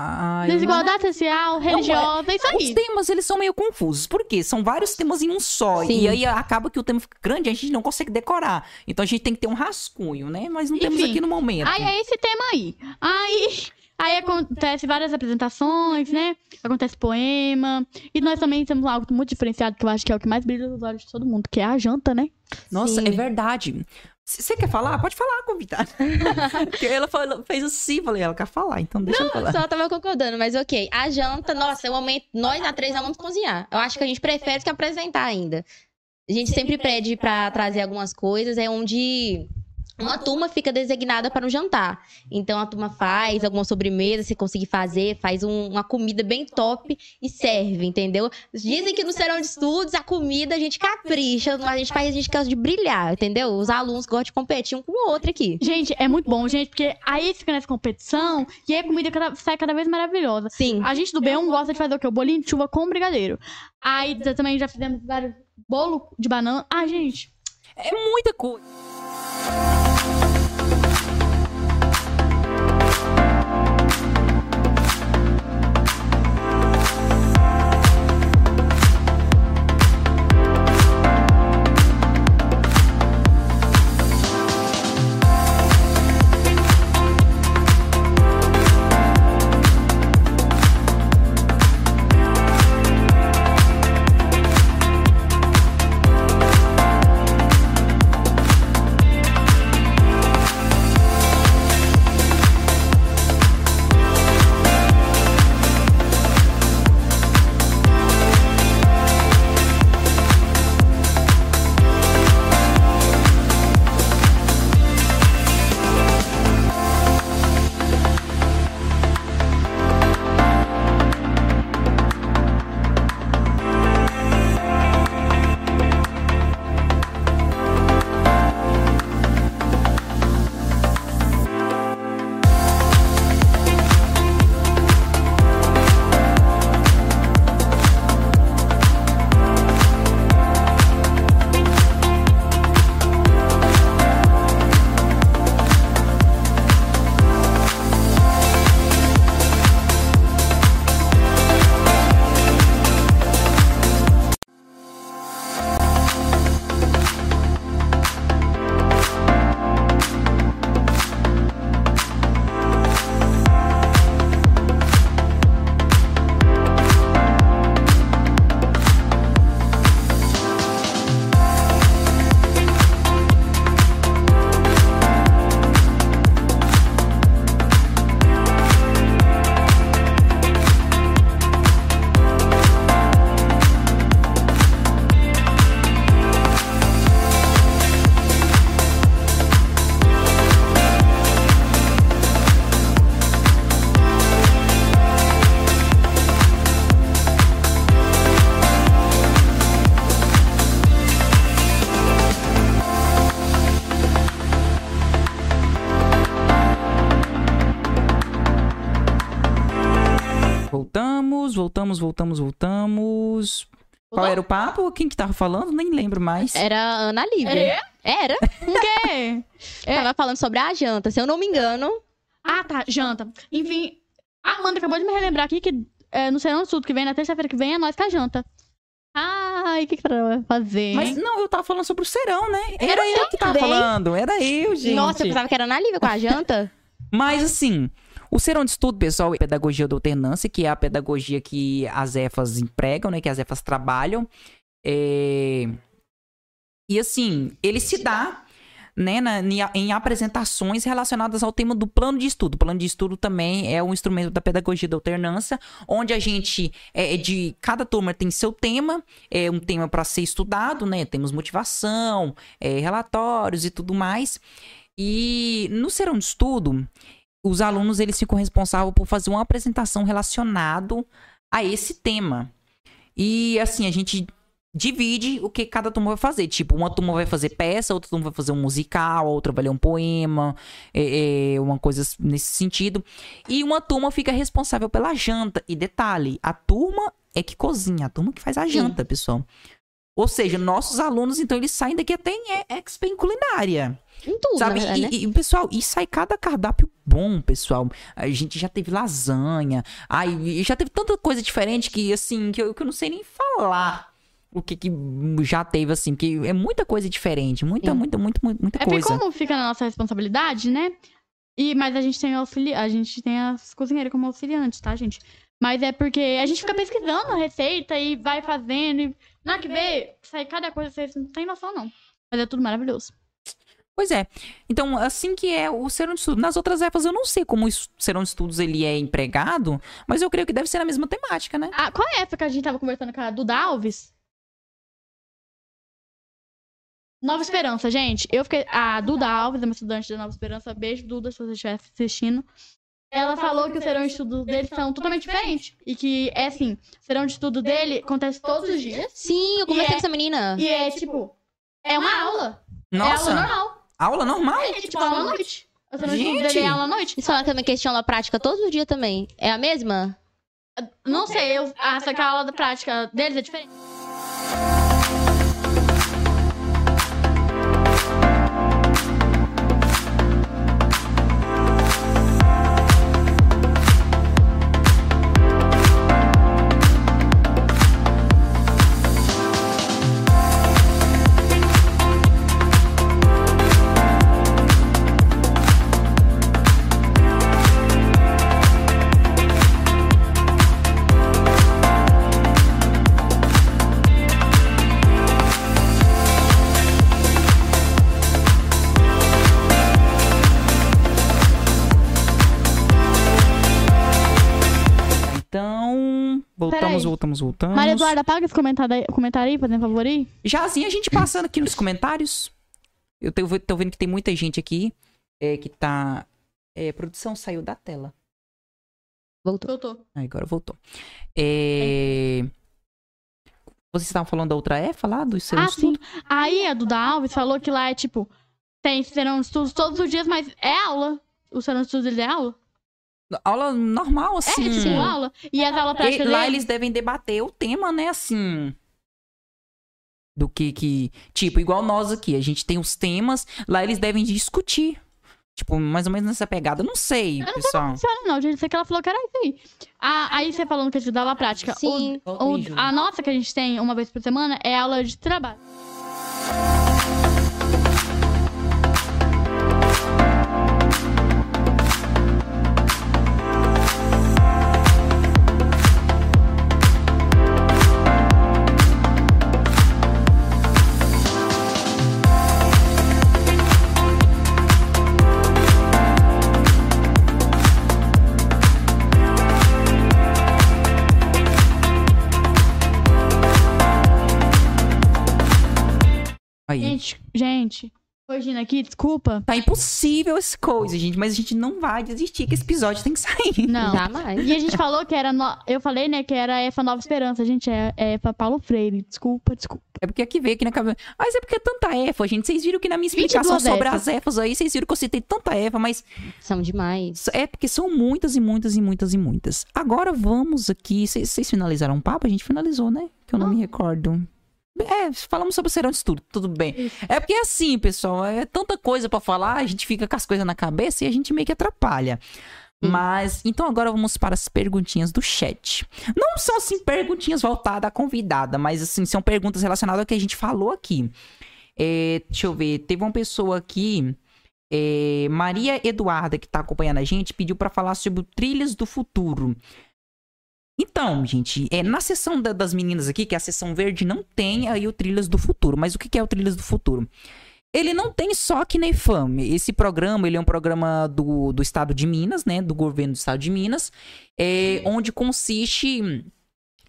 Ah, eu não- Desigualdade social, religiosa, isso Os aí. temas, eles são meio confusos. Por quê? São vários temas em um só. Sim. E aí acaba que o tema fica grande e a gente não consegue decorar. Então a gente tem que ter um rascunho, né? Mas não temos Enfim, aqui no momento. Aí é esse tema aí. Aí, aí acontece várias apresentações, né? Acontece poema. E nós também temos algo muito diferenciado, que eu acho que é o que mais brilha nos olhos de todo mundo, que é a janta, né? Nossa, Sim. é verdade. Você quer falar? Pode falar, convidada. Porque ela falou- fez assim, falei, ela quer falar, então deixa eu falar. Só tava concordando, mas ok. A janta, nossa, é o momento. Nós na três vamos cozinhar. Eu acho que a gente prefere do que apresentar ainda. A gente sempre pede pra trazer algumas coisas, é onde uma turma fica designada para o jantar. Então a turma faz alguma sobremesa, se conseguir fazer, faz um- uma comida bem top e serve, entendeu? Dizem que no serão de estudos a comida a gente capricha, mas a gente faz a gente gosta de brilhar, entendeu? Os alunos gostam de competir um com o outro aqui. Gente, é muito bom, gente, porque aí fica nessa competição e aí a comida cada- sai cada vez maravilhosa. Sim. A gente do B1 gosta de fazer o quê? O bolinho de chuva com brigadeiro. Aí também já fizemos vários bolo de banana. Ah, gente, É muita coisa. Voltamos, voltamos, voltamos. Qual era o papo? Quem que tava falando? Nem lembro mais. Era a Ana Lívia. Era? o quê? É. Tava falando sobre a janta, se eu não me engano. Ah, tá, janta. Enfim, a Amanda acabou de me relembrar aqui que é, no Serão do Sul, que vem na terça-feira que vem, é nós que a janta. Ai, o que que ela vai fazer? Mas não, eu tava falando sobre o serão, né? Era eu que tava também. falando. Era eu, gente. Nossa, eu pensava que era a Ana Lívia com a janta. Mas assim, o serão de estudo, pessoal, é a pedagogia da alternância, que é a pedagogia que as EFAs empregam, né? Que as EFAs trabalham. É... E assim, ele se dá né, na- em apresentações relacionadas ao tema do plano de estudo. O plano de estudo também é um instrumento da pedagogia da alternância, onde a gente, é, é de cada turma tem seu tema, é um tema para ser estudado, né? Temos motivação, é, relatórios e tudo mais. E no serão de estudo, os alunos eles ficam responsáveis por fazer uma apresentação relacionado a esse tema. E assim, a gente divide o que cada turma vai fazer. Tipo, uma turma vai fazer peça, outra turma vai fazer um musical, outra vai ler um poema, é, é, uma coisa nesse sentido. E uma turma fica responsável pela janta. E detalhe, a turma é que cozinha, a turma que faz a janta, pessoal. Ou seja, nossos alunos, então, eles saem daqui até em expert em culinária. Em tudo, Sabe? na verdade, né? E, e, pessoal, e sai cada cardápio bom, pessoal. A gente já teve lasanha. Ai, e já teve tanta coisa diferente que, assim, que eu, que eu não sei nem falar o que, que já teve, assim, porque é muita coisa diferente. Muita, Sim. muita, muita, muita, muita É porque coisa. como fica na nossa responsabilidade, né? E, mas a gente tem auxili... a gente tem as cozinheiras como auxiliantes, tá, gente? Mas é porque a gente fica pesquisando a receita e vai fazendo. E... Na hora que vê, sai cada coisa, vocês não tem noção, não. Mas é tudo maravilhoso. Pois é. Então, assim que é o serão de estudo. Nas outras EFAs eu não sei como o serão de estudos ele é empregado, mas eu creio que deve ser a mesma temática, né? Ah, qual é essa que a gente tava conversando com a Duda Alves? Nova Esperança, gente. Eu fiquei. A Duda Alves é uma estudante da Nova Esperança. Beijo, Duda, se você estiver assistindo. Ela falou que o serão de estudos dele são totalmente diferentes. E que, é assim, o serão de estudo dele acontece todos os dias. Sim, eu conversei é- com essa menina. E é tipo. É uma aula. Nossa, É aula normal. Aula normal? É tipo aula à noite. O serão de estudos Gente! é aula à noite. E falaram também que eles tinham aula prática todos os dias também. É a mesma? Não sei, eu, ah, só que a aula da prática deles é diferente. Voltamos, voltamos, voltamos. Maria Eduarda, apaga esse comentário aí, comentário aí, fazendo favor aí. Já assim, a gente passando aqui nos comentários. Eu tô, tô vendo que tem muita gente aqui é, que tá. É, produção saiu da tela. Voltou. Voltou. Ah, agora voltou. É... Vocês estavam falando da outra EFA lá, do seu Ah, estudo? sim. Aí a Duda Alves falou que lá é tipo, tem serão estudos todos os dias, mas é aula. O serão estudos dele é aula? Aula normal, assim. É, tipo aula. E as aulas E práticas lá dele... eles devem debater o tema, né, assim. Do que que. Tipo, igual nós aqui, a gente tem os temas, lá eles devem discutir. Tipo, mais ou menos nessa pegada. Não sei, pessoal. Funciona não, gente. Sei que ela falou que era isso aí. Ah, aí você falando que a gente dá aula prática. O- Sim. o- a nossa que a gente tem uma vez por semana é aula de trabalho. Gente, corrigindo aqui, desculpa. Tá impossível essa coisa, gente. Mas a gente não vai desistir que esse episódio tem que sair. Não. Jamais. E a gente falou que era. no- Eu falei, né, que era EFA Nova Esperança. Gente, é, é EFA Paulo Freire. Desculpa, desculpa. É porque aqui veio aqui na cabeça. Mas é porque é tanta EFA, gente. Vocês viram que na minha explicação 22 sobre EFAs. as EFAs aí, vocês viram que eu citei tanta EFA, mas São demais. é porque são muitas e muitas e muitas e muitas. Agora vamos aqui. Vocês vocês finalizaram o papo? A gente finalizou, né? Que eu não me recordo. É, falamos sobre o serão de estudo, tudo bem. É porque assim, pessoal, é tanta coisa pra falar, a gente fica com as coisas na cabeça e a gente meio que atrapalha. Mas, então agora vamos para as perguntinhas do chat. Não são, assim, perguntinhas voltadas à convidada, mas, assim, são perguntas relacionadas ao que a gente falou aqui. É, deixa eu ver, teve uma pessoa aqui, é, Maria Eduarda, que tá acompanhando a gente, pediu para falar sobre o Trilhas do Futuro. Então, gente, é, na sessão da- das meninas aqui, que é a sessão verde, não tem aí o Trilhas do Futuro. Mas o que, que é o Trilhas do Futuro? Ele não tem só aqui na IFAM. Esse programa, ele é um programa do, do estado de Minas, né? Do governo do estado de Minas, é, onde consiste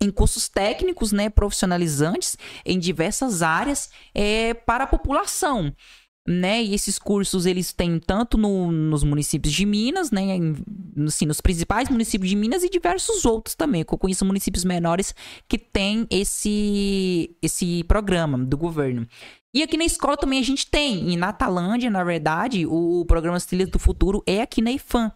em cursos técnicos, né? Profissionalizantes em diversas áreas é, para a população. Né? E esses cursos eles têm tanto no- nos municípios de Minas, né? Assim, nos principais municípios de Minas e diversos outros também. Eu conheço municípios menores que têm esse, esse programa do governo. E aqui na escola também a gente tem. Em Natalândia, na verdade, o programa Trilhas do Futuro é aqui na IFAM.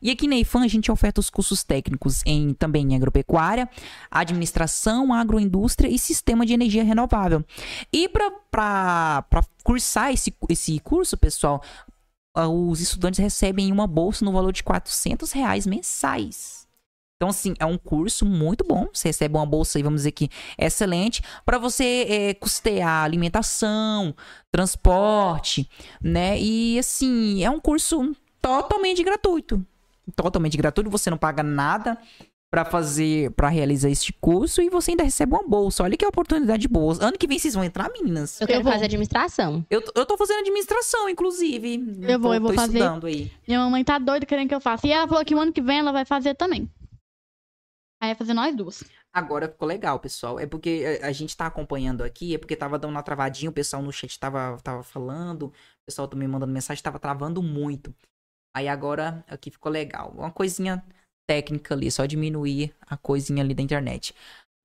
E aqui na IFAM a gente oferta os cursos técnicos em também em agropecuária, administração, agroindústria e sistema de energia renovável. E para cursar esse, esse curso, pessoal, ah, os estudantes recebem uma bolsa no valor de 400 reais mensais. Então, assim, é um curso muito bom. Você recebe uma bolsa aí, vamos dizer que excelente, para você eh, custear alimentação, transporte, né? E, assim, é um curso totalmente gratuito. Totalmente gratuito, você não paga nada para fazer, para realizar este curso e você ainda recebe uma bolsa. Olha que oportunidade boa. Ano que vem vocês vão entrar, meninas. Eu quero vou. fazer administração. Eu, tô- eu tô fazendo administração, inclusive. Eu vou, Tô- eu vou tô fazer. estudando aí. Minha mamãe tá doida querendo que eu faça. E ela falou que o ano que vem ela vai fazer também. Aí vai fazer nós duas. Agora ficou legal, pessoal. É porque eh, a gente tá acompanhando aqui, é porque tava dando uma travadinha, o pessoal no chat tava, tava falando, o pessoal também mandando mensagem, tava travando muito. Aí agora aqui ficou legal. Uma coisinha técnica ali, só diminuir a coisinha ali da internet.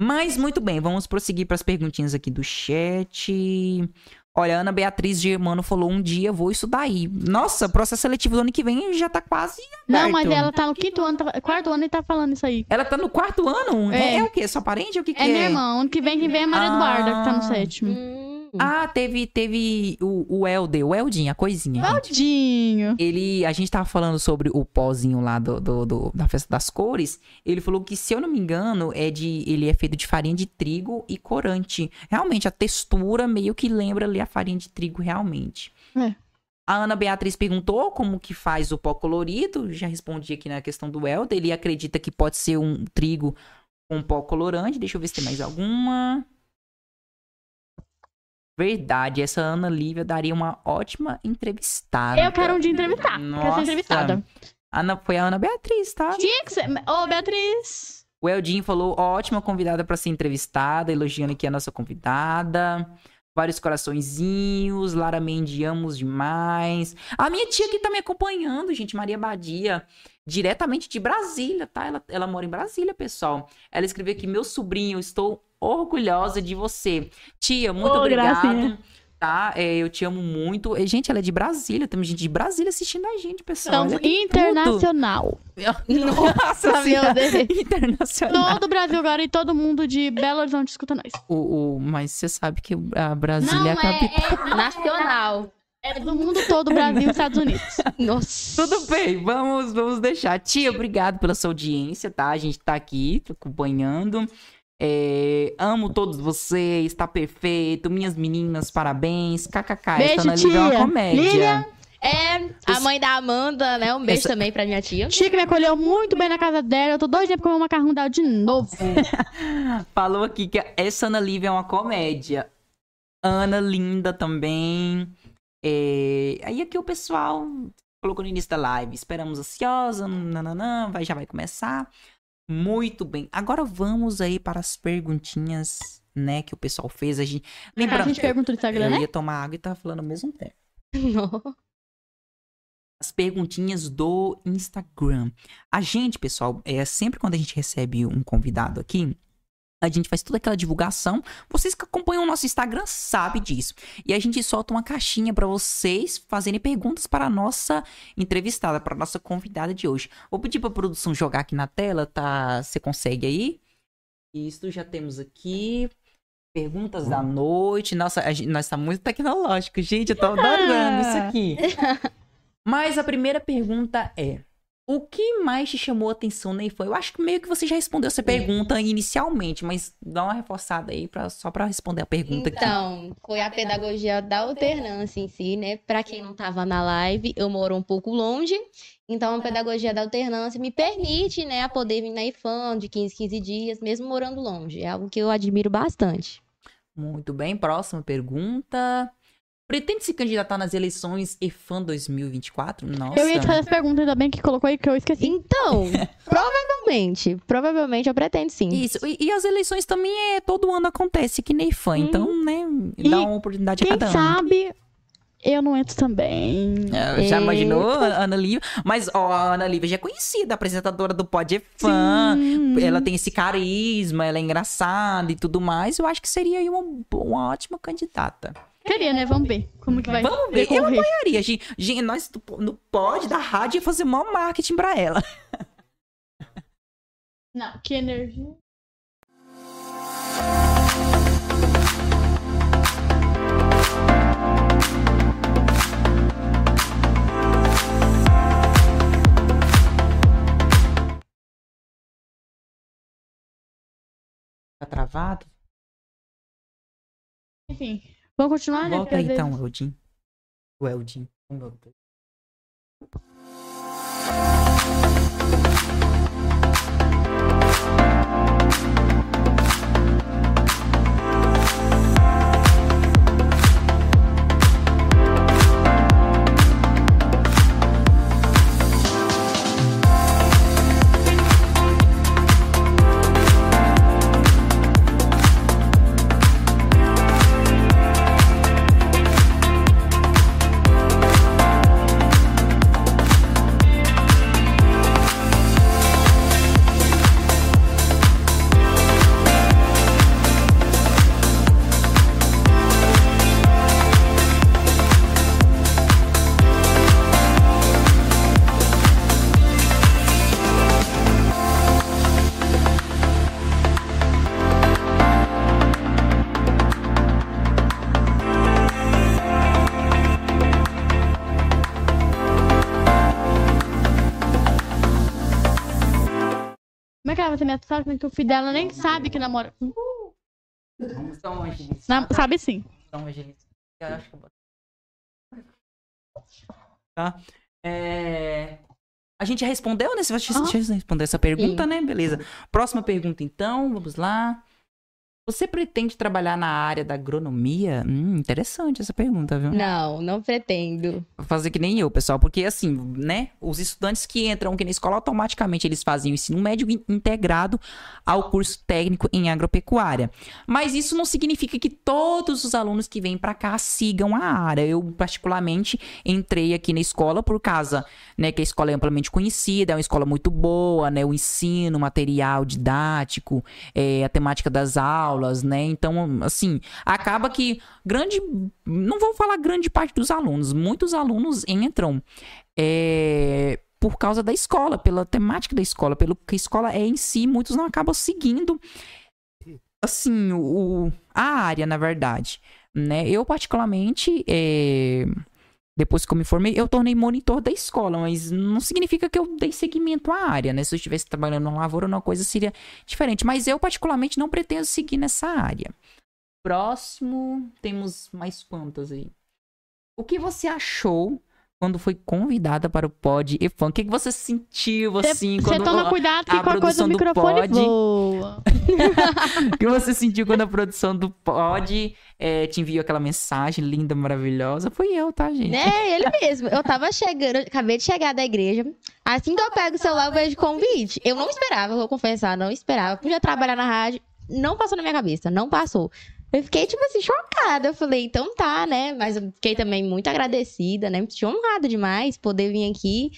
Mas muito bem, vamos prosseguir para as perguntinhas aqui do chat. Olha, a Ana Beatriz Germano falou: um dia vou estudar aí. Nossa, processo seletivo do ano que vem já tá quase. Não, mas ela tá no quinto ano, tá- quarto ano e tá falando isso aí. Ela tá no quarto ano? É. É, o quê? Sua parente? O que, que É é? minha irmã. Ano que vem quem vem é a Maria Ah. Eduarda, que tá no sétimo. Hum. Ah, teve, teve o, o Elder, o Eldin, a coisinha. gente. Tadinho. Ele, a gente tava falando sobre o pozinho lá do, do- do- da festa das cores. Ele falou que, se eu não me engano, é de, ele é feito de farinha de trigo e corante. Realmente, a textura meio que lembra ali a farinha de trigo, realmente. É. A Ana Beatriz perguntou como que faz o pó colorido. Já respondi aqui na questão do Elder. Ele acredita que pode ser um trigo com pó colorante. Deixa eu ver se tem mais alguma. Verdade, essa Ana Lívia daria uma ótima entrevistada. Eu quero um dia entrevistar. Quero ser Nossa. entrevistada. Ana, foi a Ana Beatriz, tá? Tinha que ser. Ô, Beatriz. O Eldin falou, ótima convidada para ser entrevistada, elogiando aqui a nossa convidada. Vários coraçõezinhos, Lara Mendes, amos demais. A minha tia que tá me acompanhando, gente, Maria Badia, diretamente de Brasília, tá? Ela, ela mora em Brasília, pessoal. Ela escreveu aqui, meu sobrinho, estou orgulhosa de você. Tia, muito obrigado. gracinha. Tá? É, eu te amo muito. E, gente, ela é de Brasília, temos gente de Brasília assistindo a gente, pessoal. Então, internacional. tudo. Nossa Meu senhora. Deus. Internacional. Todo o Brasil agora e todo mundo de Belo Horizonte escuta nós. O, o- mas você sabe que a Brasília é a Não, capital. é, é nacional. É do mundo todo, Brasil e Estados Unidos. Nossa. Tudo bem, vamos, vamos deixar. Tia, obrigado pela sua audiência, tá? A gente tá aqui tô acompanhando. É, amo todos vocês, tá perfeito. Minhas meninas, parabéns. KKK, Beijo, essa Ana Lívia é uma tia. comédia. Lilian. É, a mãe da Amanda, né? Um beijo Essa- também pra minha tia. Chica me acolheu muito bem na casa dela. Eu tô doidinha pra comer um macarrão dela de novo. Falou aqui que essa Ana Lívia é uma comédia. Ana linda também. É, Aí aqui o pessoal colocou no início da live. Esperamos ansiosa. Nananã, vai, já vai começar. Muito bem. Agora vamos aí para as perguntinhas, né, que o pessoal fez. A gente... a Lembrando, gente pergunta no Instagram, eu né? ia tomar água e tava falando ao mesmo tempo. Não. as perguntinhas do Instagram. A gente, pessoal, é sempre quando a gente recebe um convidado aqui, a gente faz toda aquela divulgação. Vocês que acompanham o nosso Instagram sabem disso. E a gente solta uma caixinha para vocês fazerem perguntas para a nossa entrevistada, para a nossa convidada de hoje. Vou pedir para a produção jogar aqui na tela, tá? Você consegue aí? Isso, já temos aqui. Perguntas da noite. Nossa, a gente, nós estamos muito tecnológico, gente. Eu tô adorando isso aqui. Mas a primeira pergunta é: o que mais te chamou a atenção na IFAM? Eu acho que meio que você já respondeu essa pergunta inicialmente, mas dá uma reforçada aí pra, só pra responder a pergunta aqui. Então, foi a pedagogia da alternância em si, né? Pra quem não tava na live, eu moro um pouco longe. Então, a pedagogia da alternância me permite, né, a poder vir na IFAM de 15, 15 dias, mesmo morando longe. É algo que eu admiro bastante. Muito bem, próxima pergunta. Pretende se candidatar nas eleições EFAM 2024? Nossa. Eu ia te fazer essa pergunta, ainda bem que colocou aí que eu esqueci. Então, provavelmente, provavelmente eu pretendo sim. Isso, e, e as eleições também é todo ano acontece que nem fã, então, né, Uhum. E dá uma oportunidade a Quem cada ano. sabe eu não entro também. É, Já imaginou, Ana Lívia? Mas, ó, a Ana Lívia já é conhecida, apresentadora do Pod é Fã. Sim. Ela tem esse carisma, ela é engraçada e tudo mais. Eu acho que seria aí uma, uma ótima candidata. Queria, né? Vamos ver como que vai Vamos ver. Eu decorrer. apoiaria. Gente, gente, nós do- no Pod da rádio ia fazer maior marketing pra ela. Não, que energia. Tá travado? Enfim, vamos continuar, né? Volta então, Eldin. O Eldin. Oh, meu Ser minha sendo que o filho dela nem sabe que namora. São Angelis. Na- sabe sim. São Angelis. Eu acho que eu boto- Tá? É... A gente já respondeu, né? Você já responder essa pergunta, né? Beleza. Próxima pergunta, então. Vamos lá. Você pretende trabalhar na área da agronomia? Hum, interessante essa pergunta, viu? Não, não pretendo. Vou fazer que nem eu, pessoal, porque assim, né? Os estudantes que entram aqui na escola, automaticamente eles fazem o ensino médio in- integrado ao curso técnico em agropecuária. Mas isso não significa que todos os alunos que vêm para cá sigam a área. Eu, particularmente, entrei aqui na escola por causa, né, que a escola é amplamente conhecida, é uma escola muito boa, né? O ensino, o material didático, é, a temática das aulas, né? Então, assim, acaba que grande, não vou falar grande parte dos alunos, muitos alunos entram é, por causa da escola, pela temática da escola, pelo que a escola é em si, muitos não acabam seguindo, assim, o, a área, na verdade, né? Eu, particularmente, é, depois que eu me formei, eu tornei monitor da escola, mas não significa que eu dei seguimento à área, né? Se eu estivesse trabalhando na lavoura, uma coisa seria diferente. Mas eu, particularmente, não pretendo seguir nessa área. Próximo, temos mais quantas aí? O que você achou quando foi convidada para o Pod e Fã? O que, que você sentiu, assim, Você quando... toma cuidado que a qualquer coisa produção o do microfone pod- voa. O que você sentiu quando a produção do Pod eh, te enviou aquela mensagem linda, maravilhosa? Fui eu, tá, gente? É, ele mesmo. Eu tava chegando, acabei de chegar da igreja. Assim que eu pego o celular, eu vejo convite. Eu não esperava, vou confessar, não esperava. Podia trabalhar na rádio. Não passou na minha cabeça, não passou. Eu fiquei, tipo assim, chocada. Eu falei, então tá, né? Mas eu fiquei também muito agradecida, né? Me senti honrada demais poder vir aqui,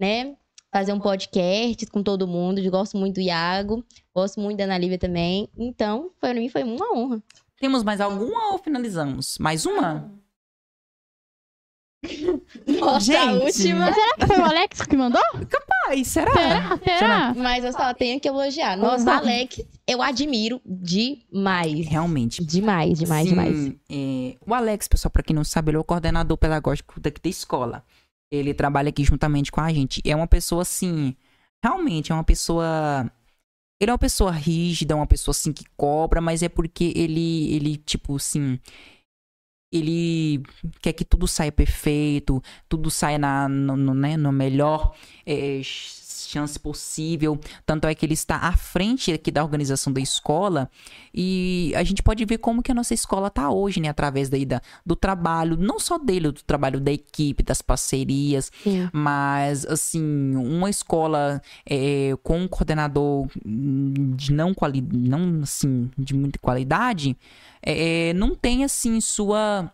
né? Fazer um podcast com todo mundo. Eu gosto muito do Iago, gosto muito da Ana Lívia também. Então, para mim foi uma honra. Temos mais alguma ou finalizamos? Mais uma? Nossa, a Gente. última. Será que foi o Alex que mandou? Ai, será? Será? Será? Mas eu só tenho que elogiar. Nossa, Uhum. Alex, eu admiro demais. Realmente. Demais, demais, Sim, demais. é, o Alex, pessoal, pra quem não sabe, ele é o coordenador pedagógico daqui da escola. Ele trabalha aqui juntamente com a gente. É uma pessoa, assim, realmente é uma pessoa... Ele é uma pessoa rígida, uma pessoa, assim, que cobra, mas é porque ele, ele tipo, assim... Ele quer que tudo saia perfeito, tudo saia na, no, no, né, no melhor é, chance possível. Tanto é que ele está à frente aqui da organização da escola e a gente pode ver como que a nossa escola tá hoje, né? Através daí da, do trabalho, não só dele, do trabalho da equipe, das parcerias, Sim. mas, assim, uma escola é, com um coordenador de não qualidade, não, assim, de muita qualidade, é, não tem, assim, sua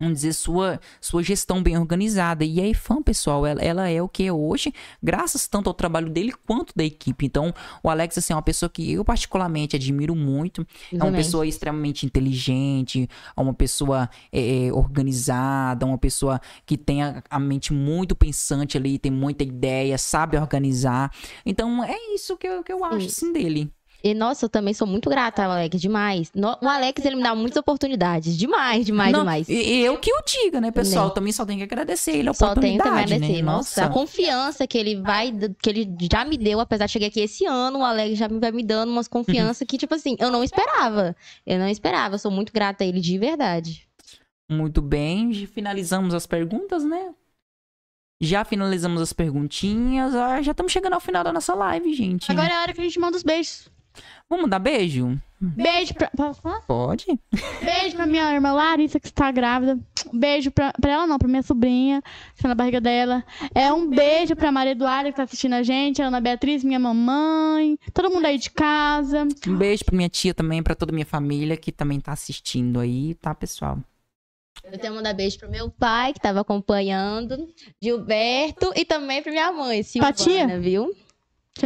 vamos dizer, sua, sua gestão bem organizada. E a EFAM, pessoal, ela, ela é o que é hoje, graças tanto ao trabalho dele quanto da equipe. Então, o Alex, assim, é uma pessoa que eu particularmente admiro muito. É uma pessoa extremamente inteligente, é uma pessoa é, é, organizada, uma pessoa que tem a, a mente muito pensante ali, tem muita ideia, sabe organizar. Então, é isso que eu, que eu acho, assim, dele. E, nossa, eu também sou muito grata ao Alex, demais. No- o Alex, ele me dá muitas oportunidades. Demais, demais, Não, demais. e- e eu que o diga, né, pessoal? Né. Também só tenho que agradecer ele a Só tenho que oportunidade, agradecer. né? Nossa, a confiança que ele vai, que ele já me deu, apesar de chegar aqui esse ano, o Alex já me vai me dando umas confiança que, tipo assim, eu não esperava. Eu não esperava. Eu sou muito grata a ele, de verdade. Muito bem, finalizamos as perguntas, né? Já finalizamos as perguntinhas. Ah, já estamos chegando ao final da nossa live, gente. Agora é a hora que a gente manda os beijos. Vamos dar beijo? Beijo pra. Posso falar? Pode. Beijo pra minha irmã Larissa, que está grávida. Beijo pra, pra ela, não, pra minha sobrinha, que está na barriga dela. É um beijo pra Maria Eduarda, que tá assistindo a gente. A Ana Beatriz, minha mamãe. Todo mundo aí de casa. Um beijo pra minha tia também, pra toda a minha família que também tá assistindo aí, tá, pessoal? Eu tenho que mandar beijo pro meu pai, que tava acompanhando, Gilberto, e também pra minha mãe, Silvana, tia? viu?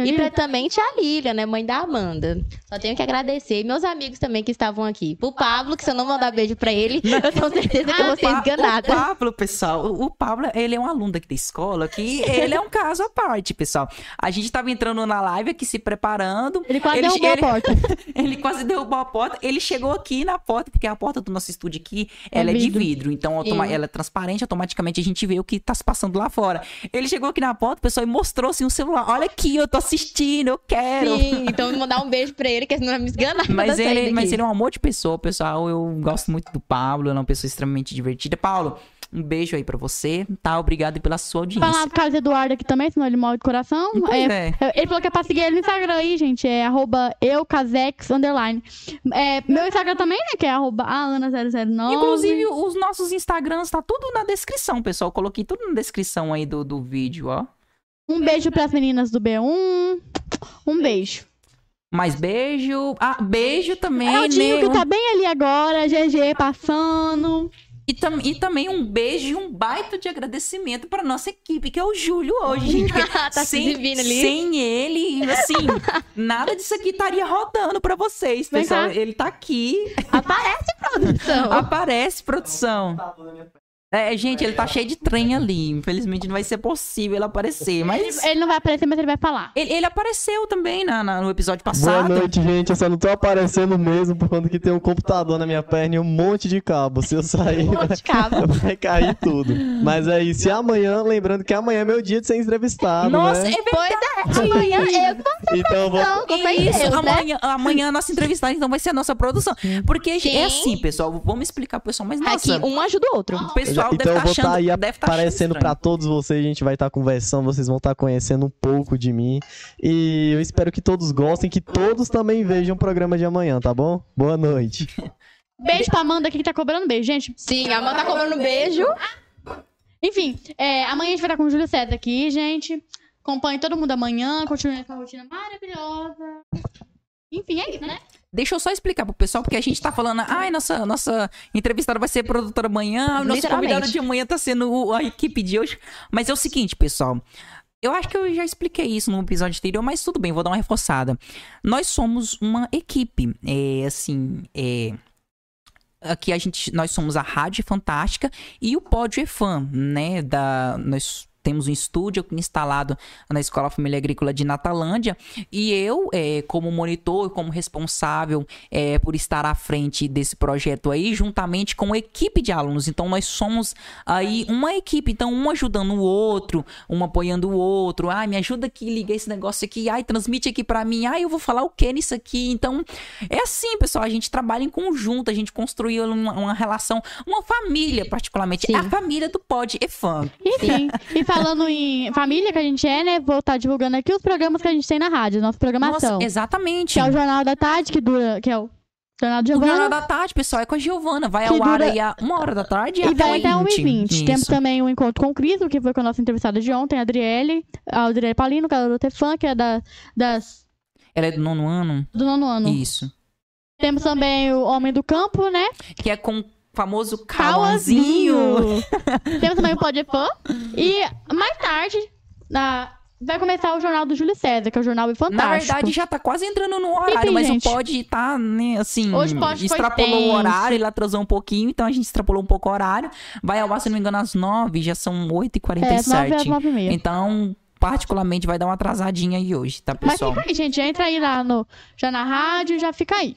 E pra também tia Lília, né, mãe da Amanda. Só tenho que agradecer. E meus amigos também que estavam aqui. Pro Pablo, que se eu não mandar beijo pra ele, eu tenho certeza que eu vou ser enganada. O Pablo, pessoal, o Pablo, ele é um aluno daqui da escola, que ele é um caso à parte, pessoal. A gente tava entrando na live aqui se preparando. Ele quase Ele- derrubou ele- a porta. Ele quase derrubou a porta. Ele chegou aqui na porta, porque a porta do nosso estúdio aqui, É ela é, de vidro. Então, automa- ela é transparente, automaticamente a gente vê o que tá se passando lá fora. Ele chegou aqui na porta, pessoal, e mostrou assim o celular. Olha aqui, eu tô assistindo, eu quero. Sim, então vou mandar um beijo pra ele, que senão vai me esganar. Mas ele, mas ele é um amor de pessoa, pessoal. Eu gosto muito do Pablo, ele é uma pessoa extremamente divertida. Paulo, um beijo aí pra você, tá? Obrigado pela sua audiência. Falar pro Carlos Eduardo aqui também, senão ele morre de coração. É, é. Ele falou que é pra seguir ele no Instagram aí, gente. É arroba eucasex, underline. É, meu Instagram também, né? Que é arroba aana009. Inclusive, os nossos Instagrams tá tudo na descrição, pessoal. Coloquei tudo na descrição aí do, do vídeo, ó. Um beijo pras meninas do B1. Um beijo. Mais beijo. Ah, beijo também, É o Dinho né? que tá bem ali agora, GG passando. E, tam- e também um beijo e um baita de agradecimento pra nossa equipe, que é o Júlio hoje, gente. Tá se sem, exibindo ali. sem ele, assim, nada disso aqui estaria rodando pra vocês, pessoal. Ele tá aqui. Aparece, produção. Aparece, produção. É, gente, ele tá cheio de trem ali. Infelizmente não vai ser possível ele aparecer, mas... Ele não vai aparecer, mas ele vai falar. Ele, ele apareceu também na, na- no episódio Boa passado. noite, gente. Eu só não tô aparecendo mesmo por conta que tem um computador na minha perna e um monte de cabo. Se eu sair, Um monte de cabo. vai cair tudo. Mas é isso. E amanhã, lembrando que amanhã é meu dia de ser entrevistado, Nossa, né? é Pois é, amanhã eu vou Então eu vou... não, com certeza, Isso, né? amanhã, amanhã a nossa entrevistada então vai ser a nossa produção. Porque Sim. é assim, pessoal, vamos explicar pro pessoal, mas nossa, Aqui, um ajuda o outro. o pessoal então deve eu estar vou achando, estar aí deve tá achando aparecendo pra estranho. todos vocês. A gente vai estar conversando, vocês vão estar conhecendo um pouco de mim. E eu espero que todos gostem, que todos também vejam o programa de amanhã, tá bom? Boa noite. Beijo pra Amanda aqui que tá cobrando beijo, gente. Sim, a Amanda tá cobrando beijo. Enfim, é, amanhã a gente vai estar com o Júlio César aqui, gente. Acompanhe todo mundo amanhã, continue essa rotina maravilhosa. Enfim, é isso, né? Deixa eu só explicar pro pessoal, porque a gente tá falando, ai, nossa, nossa entrevistada vai ser produtora amanhã, nosso convidado de amanhã tá sendo a equipe de hoje. Mas é o seguinte, pessoal. Eu acho que eu já expliquei isso no episódio anterior, mas tudo bem, vou dar uma reforçada. Nós somos uma equipe. É assim, é. Aqui a gente, nós somos a Rádio Fantástica e o Pódio é fã, né? Da, nós temos um estúdio instalado na Escola Família Agrícola de Natalândia e eu, é, como monitor, como responsável é, por estar à frente desse projeto aí, juntamente com a equipe de alunos. Então nós somos aí uma equipe, então um ajudando o outro, um apoiando o outro. Ai, me ajuda aqui, liga esse negócio aqui. Ai, transmite aqui pra mim. Ai, eu vou falar o que nisso aqui. Então é assim, pessoal. A gente trabalha em conjunto, a gente construiu uma, uma relação, uma família, particularmente. Sim. É a família do Pod e Fã. Enfim, e falando em família que a gente é, né? Vou estar divulgando aqui os programas que a gente tem na rádio, nossa programação. Nossa, exatamente. Que é o Jornal da Tarde, que dura. Que é o Jornal de O Jornal Giovana. da Tarde, pessoal, é com a Giovana. Vai ao ar dura- aí a uma hora da tarde e, E vai até 1h20. 1h20. Temos também o Encontro com o Cristo, que foi com a nossa entrevistada de ontem, a Adriele. A Adriele Paulino, que é do Tefã, que é da, das, Ela é do nono ano? do nono ano. Isso. Temos também o Homem do Campo, né? Que é com famoso Cauãzinho. Temos também o Pode Fã. E mais tarde, na- vai começar o jornal do Júlio César, que é o jornal Na Fantástico. verdade, já tá quase entrando no horário, Enfim, mas gente. o pod tá, né, assim. Hoje o pod foi extrapolou o horário, ele atrasou um pouquinho, então a gente extrapolou um pouco o horário. Vai ao ar, se não me engano, às 9, já são é, às 9 8h47. às 9 e meia. Então, particularmente, vai dar uma atrasadinha aí hoje, tá, Mas pessoal? fica aí, gente. Entra aí lá no, já na rádio, já fica aí.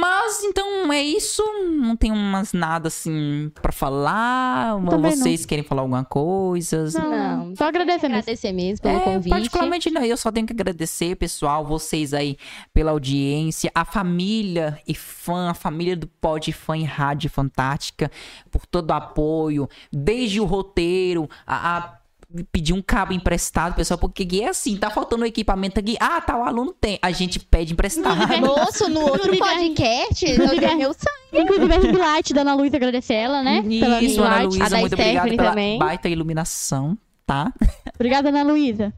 Mas então é isso. Não tem umas nada assim pra falar. Também Vocês querem falar alguma coisa? Não, Não. Só agradecer mesmo. Agradecer mesmo pelo É, convite. particularmente não, eu só tenho que agradecer, pessoal, vocês aí pela audiência, a família e fã, a família do Pod Fã e Rádio Fantástica, por todo o apoio, desde o roteiro, a, a pedir um cabo emprestado, pessoal, porque é assim, tá faltando o equipamento aqui, ah, tá, o aluno tem, a gente pede emprestado. Moço, no outro podcast, eu sangue. Inclusive, a ring light da Ana Luísa, agradecer ela, né? Isso, Ana. Luísa, muito Stephanie pela também. baita iluminação, tá? Obrigada, Ana Luísa.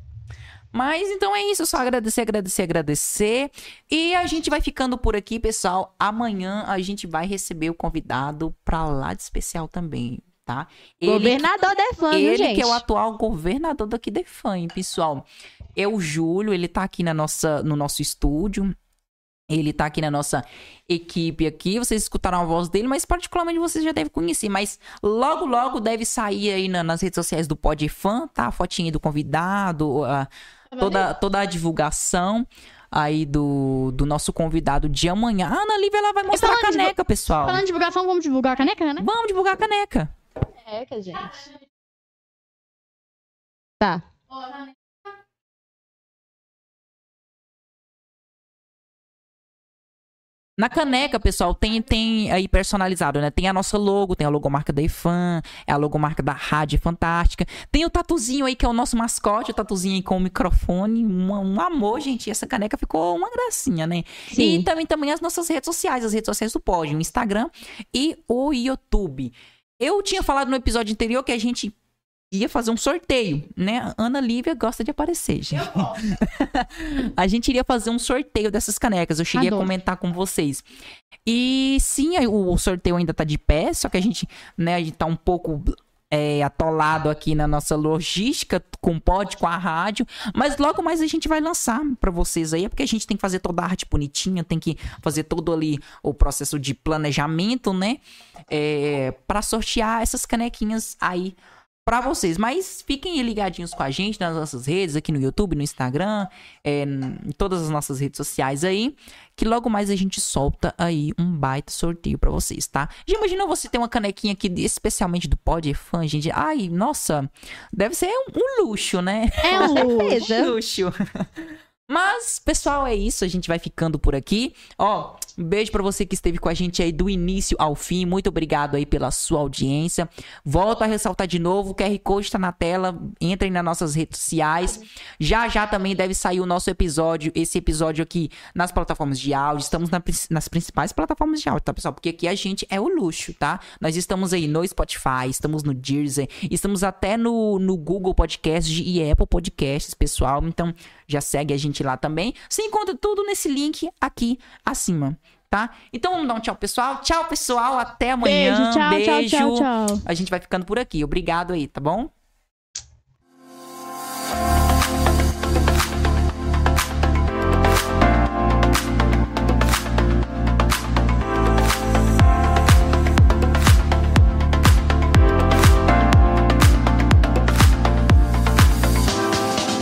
Mas então é isso, só agradecer, agradecer, agradecer. E a gente vai ficando por aqui, pessoal. Amanhã a gente vai receber o convidado pra lá de especial também, tá? Ele, Governador da fã, viu, ele gente? que é o atual governador daqui de FAM, pessoal. É o Júlio, ele tá aqui na nossa, no nosso estúdio. Ele tá aqui na nossa equipe aqui. Vocês escutaram a voz dele, mas particularmente vocês já devem conhecer. Mas logo, logo deve sair aí na- nas redes sociais do Podfan, tá? A fotinha do convidado, a- toda, toda a divulgação aí do, do nosso convidado de amanhã. A Ana Lívia, ela vai mostrar a de caneca, pessoal. Falando de divulgação, vamos divulgar a caneca, né? Vamos divulgar a caneca. Gente. Tá. Na caneca, pessoal, tem, tem aí personalizado, né? Tem a nossa logo, tem a logomarca da IFAM, é a logomarca da Rádio Fantástica. Tem o tatuzinho aí, que é o nosso mascote, o tatuzinho aí com o microfone. Um, um amor, gente. Essa caneca ficou uma gracinha, né? Sim. E também, também as nossas redes sociais, as redes sociais do Pod, o Instagram e o YouTube. Eu tinha falado no episódio anterior que a gente ia fazer um sorteio, né? Ana Lívia gosta de aparecer, gente. a gente iria fazer um sorteio dessas canecas. Eu cheguei Adoro. a comentar com vocês. E sim, o sorteio ainda tá de pé, só que a gente, né, a gente tá um pouco é, atolado aqui na nossa logística com pod, com a rádio, mas logo mais a gente vai lançar pra vocês aí, porque a gente tem que fazer toda a arte bonitinha, tem que fazer todo ali o processo de planejamento, né, é, para sortear essas canequinhas aí pra vocês. Mas fiquem ligadinhos com a gente nas nossas redes, aqui no YouTube, no Instagram, é, em todas as nossas redes sociais aí, que logo mais a gente solta aí um baita sorteio pra vocês, tá? Já imaginou você ter uma canequinha aqui, especialmente do Pod Fã, gente? Ai, nossa, deve ser um, um luxo, né? É o certeza. Luxo. Mas, pessoal, é isso. A gente vai ficando por aqui. Ó, um beijo pra você que esteve com a gente aí do início ao fim. Muito obrigado aí pela sua audiência. Volto a ressaltar de novo, o QR Code tá na tela. Entrem nas nossas redes sociais. Já já também deve sair o nosso episódio, esse episódio aqui nas plataformas de áudio. Estamos na nas principais plataformas de áudio, tá, pessoal? Porque aqui a gente é o luxo, tá? Nós estamos aí no Spotify, estamos no Deezer, estamos até no, no Google Podcast e Apple Podcasts, pessoal. Então, já segue a gente lá também. Você encontra tudo nesse link aqui acima, tá? Então vamos dar um tchau, pessoal. Tchau, pessoal. Até amanhã. Beijo, tchau, tchau, Beijo. tchau, tchau. A gente vai ficando por aqui. Obrigado aí, tá bom?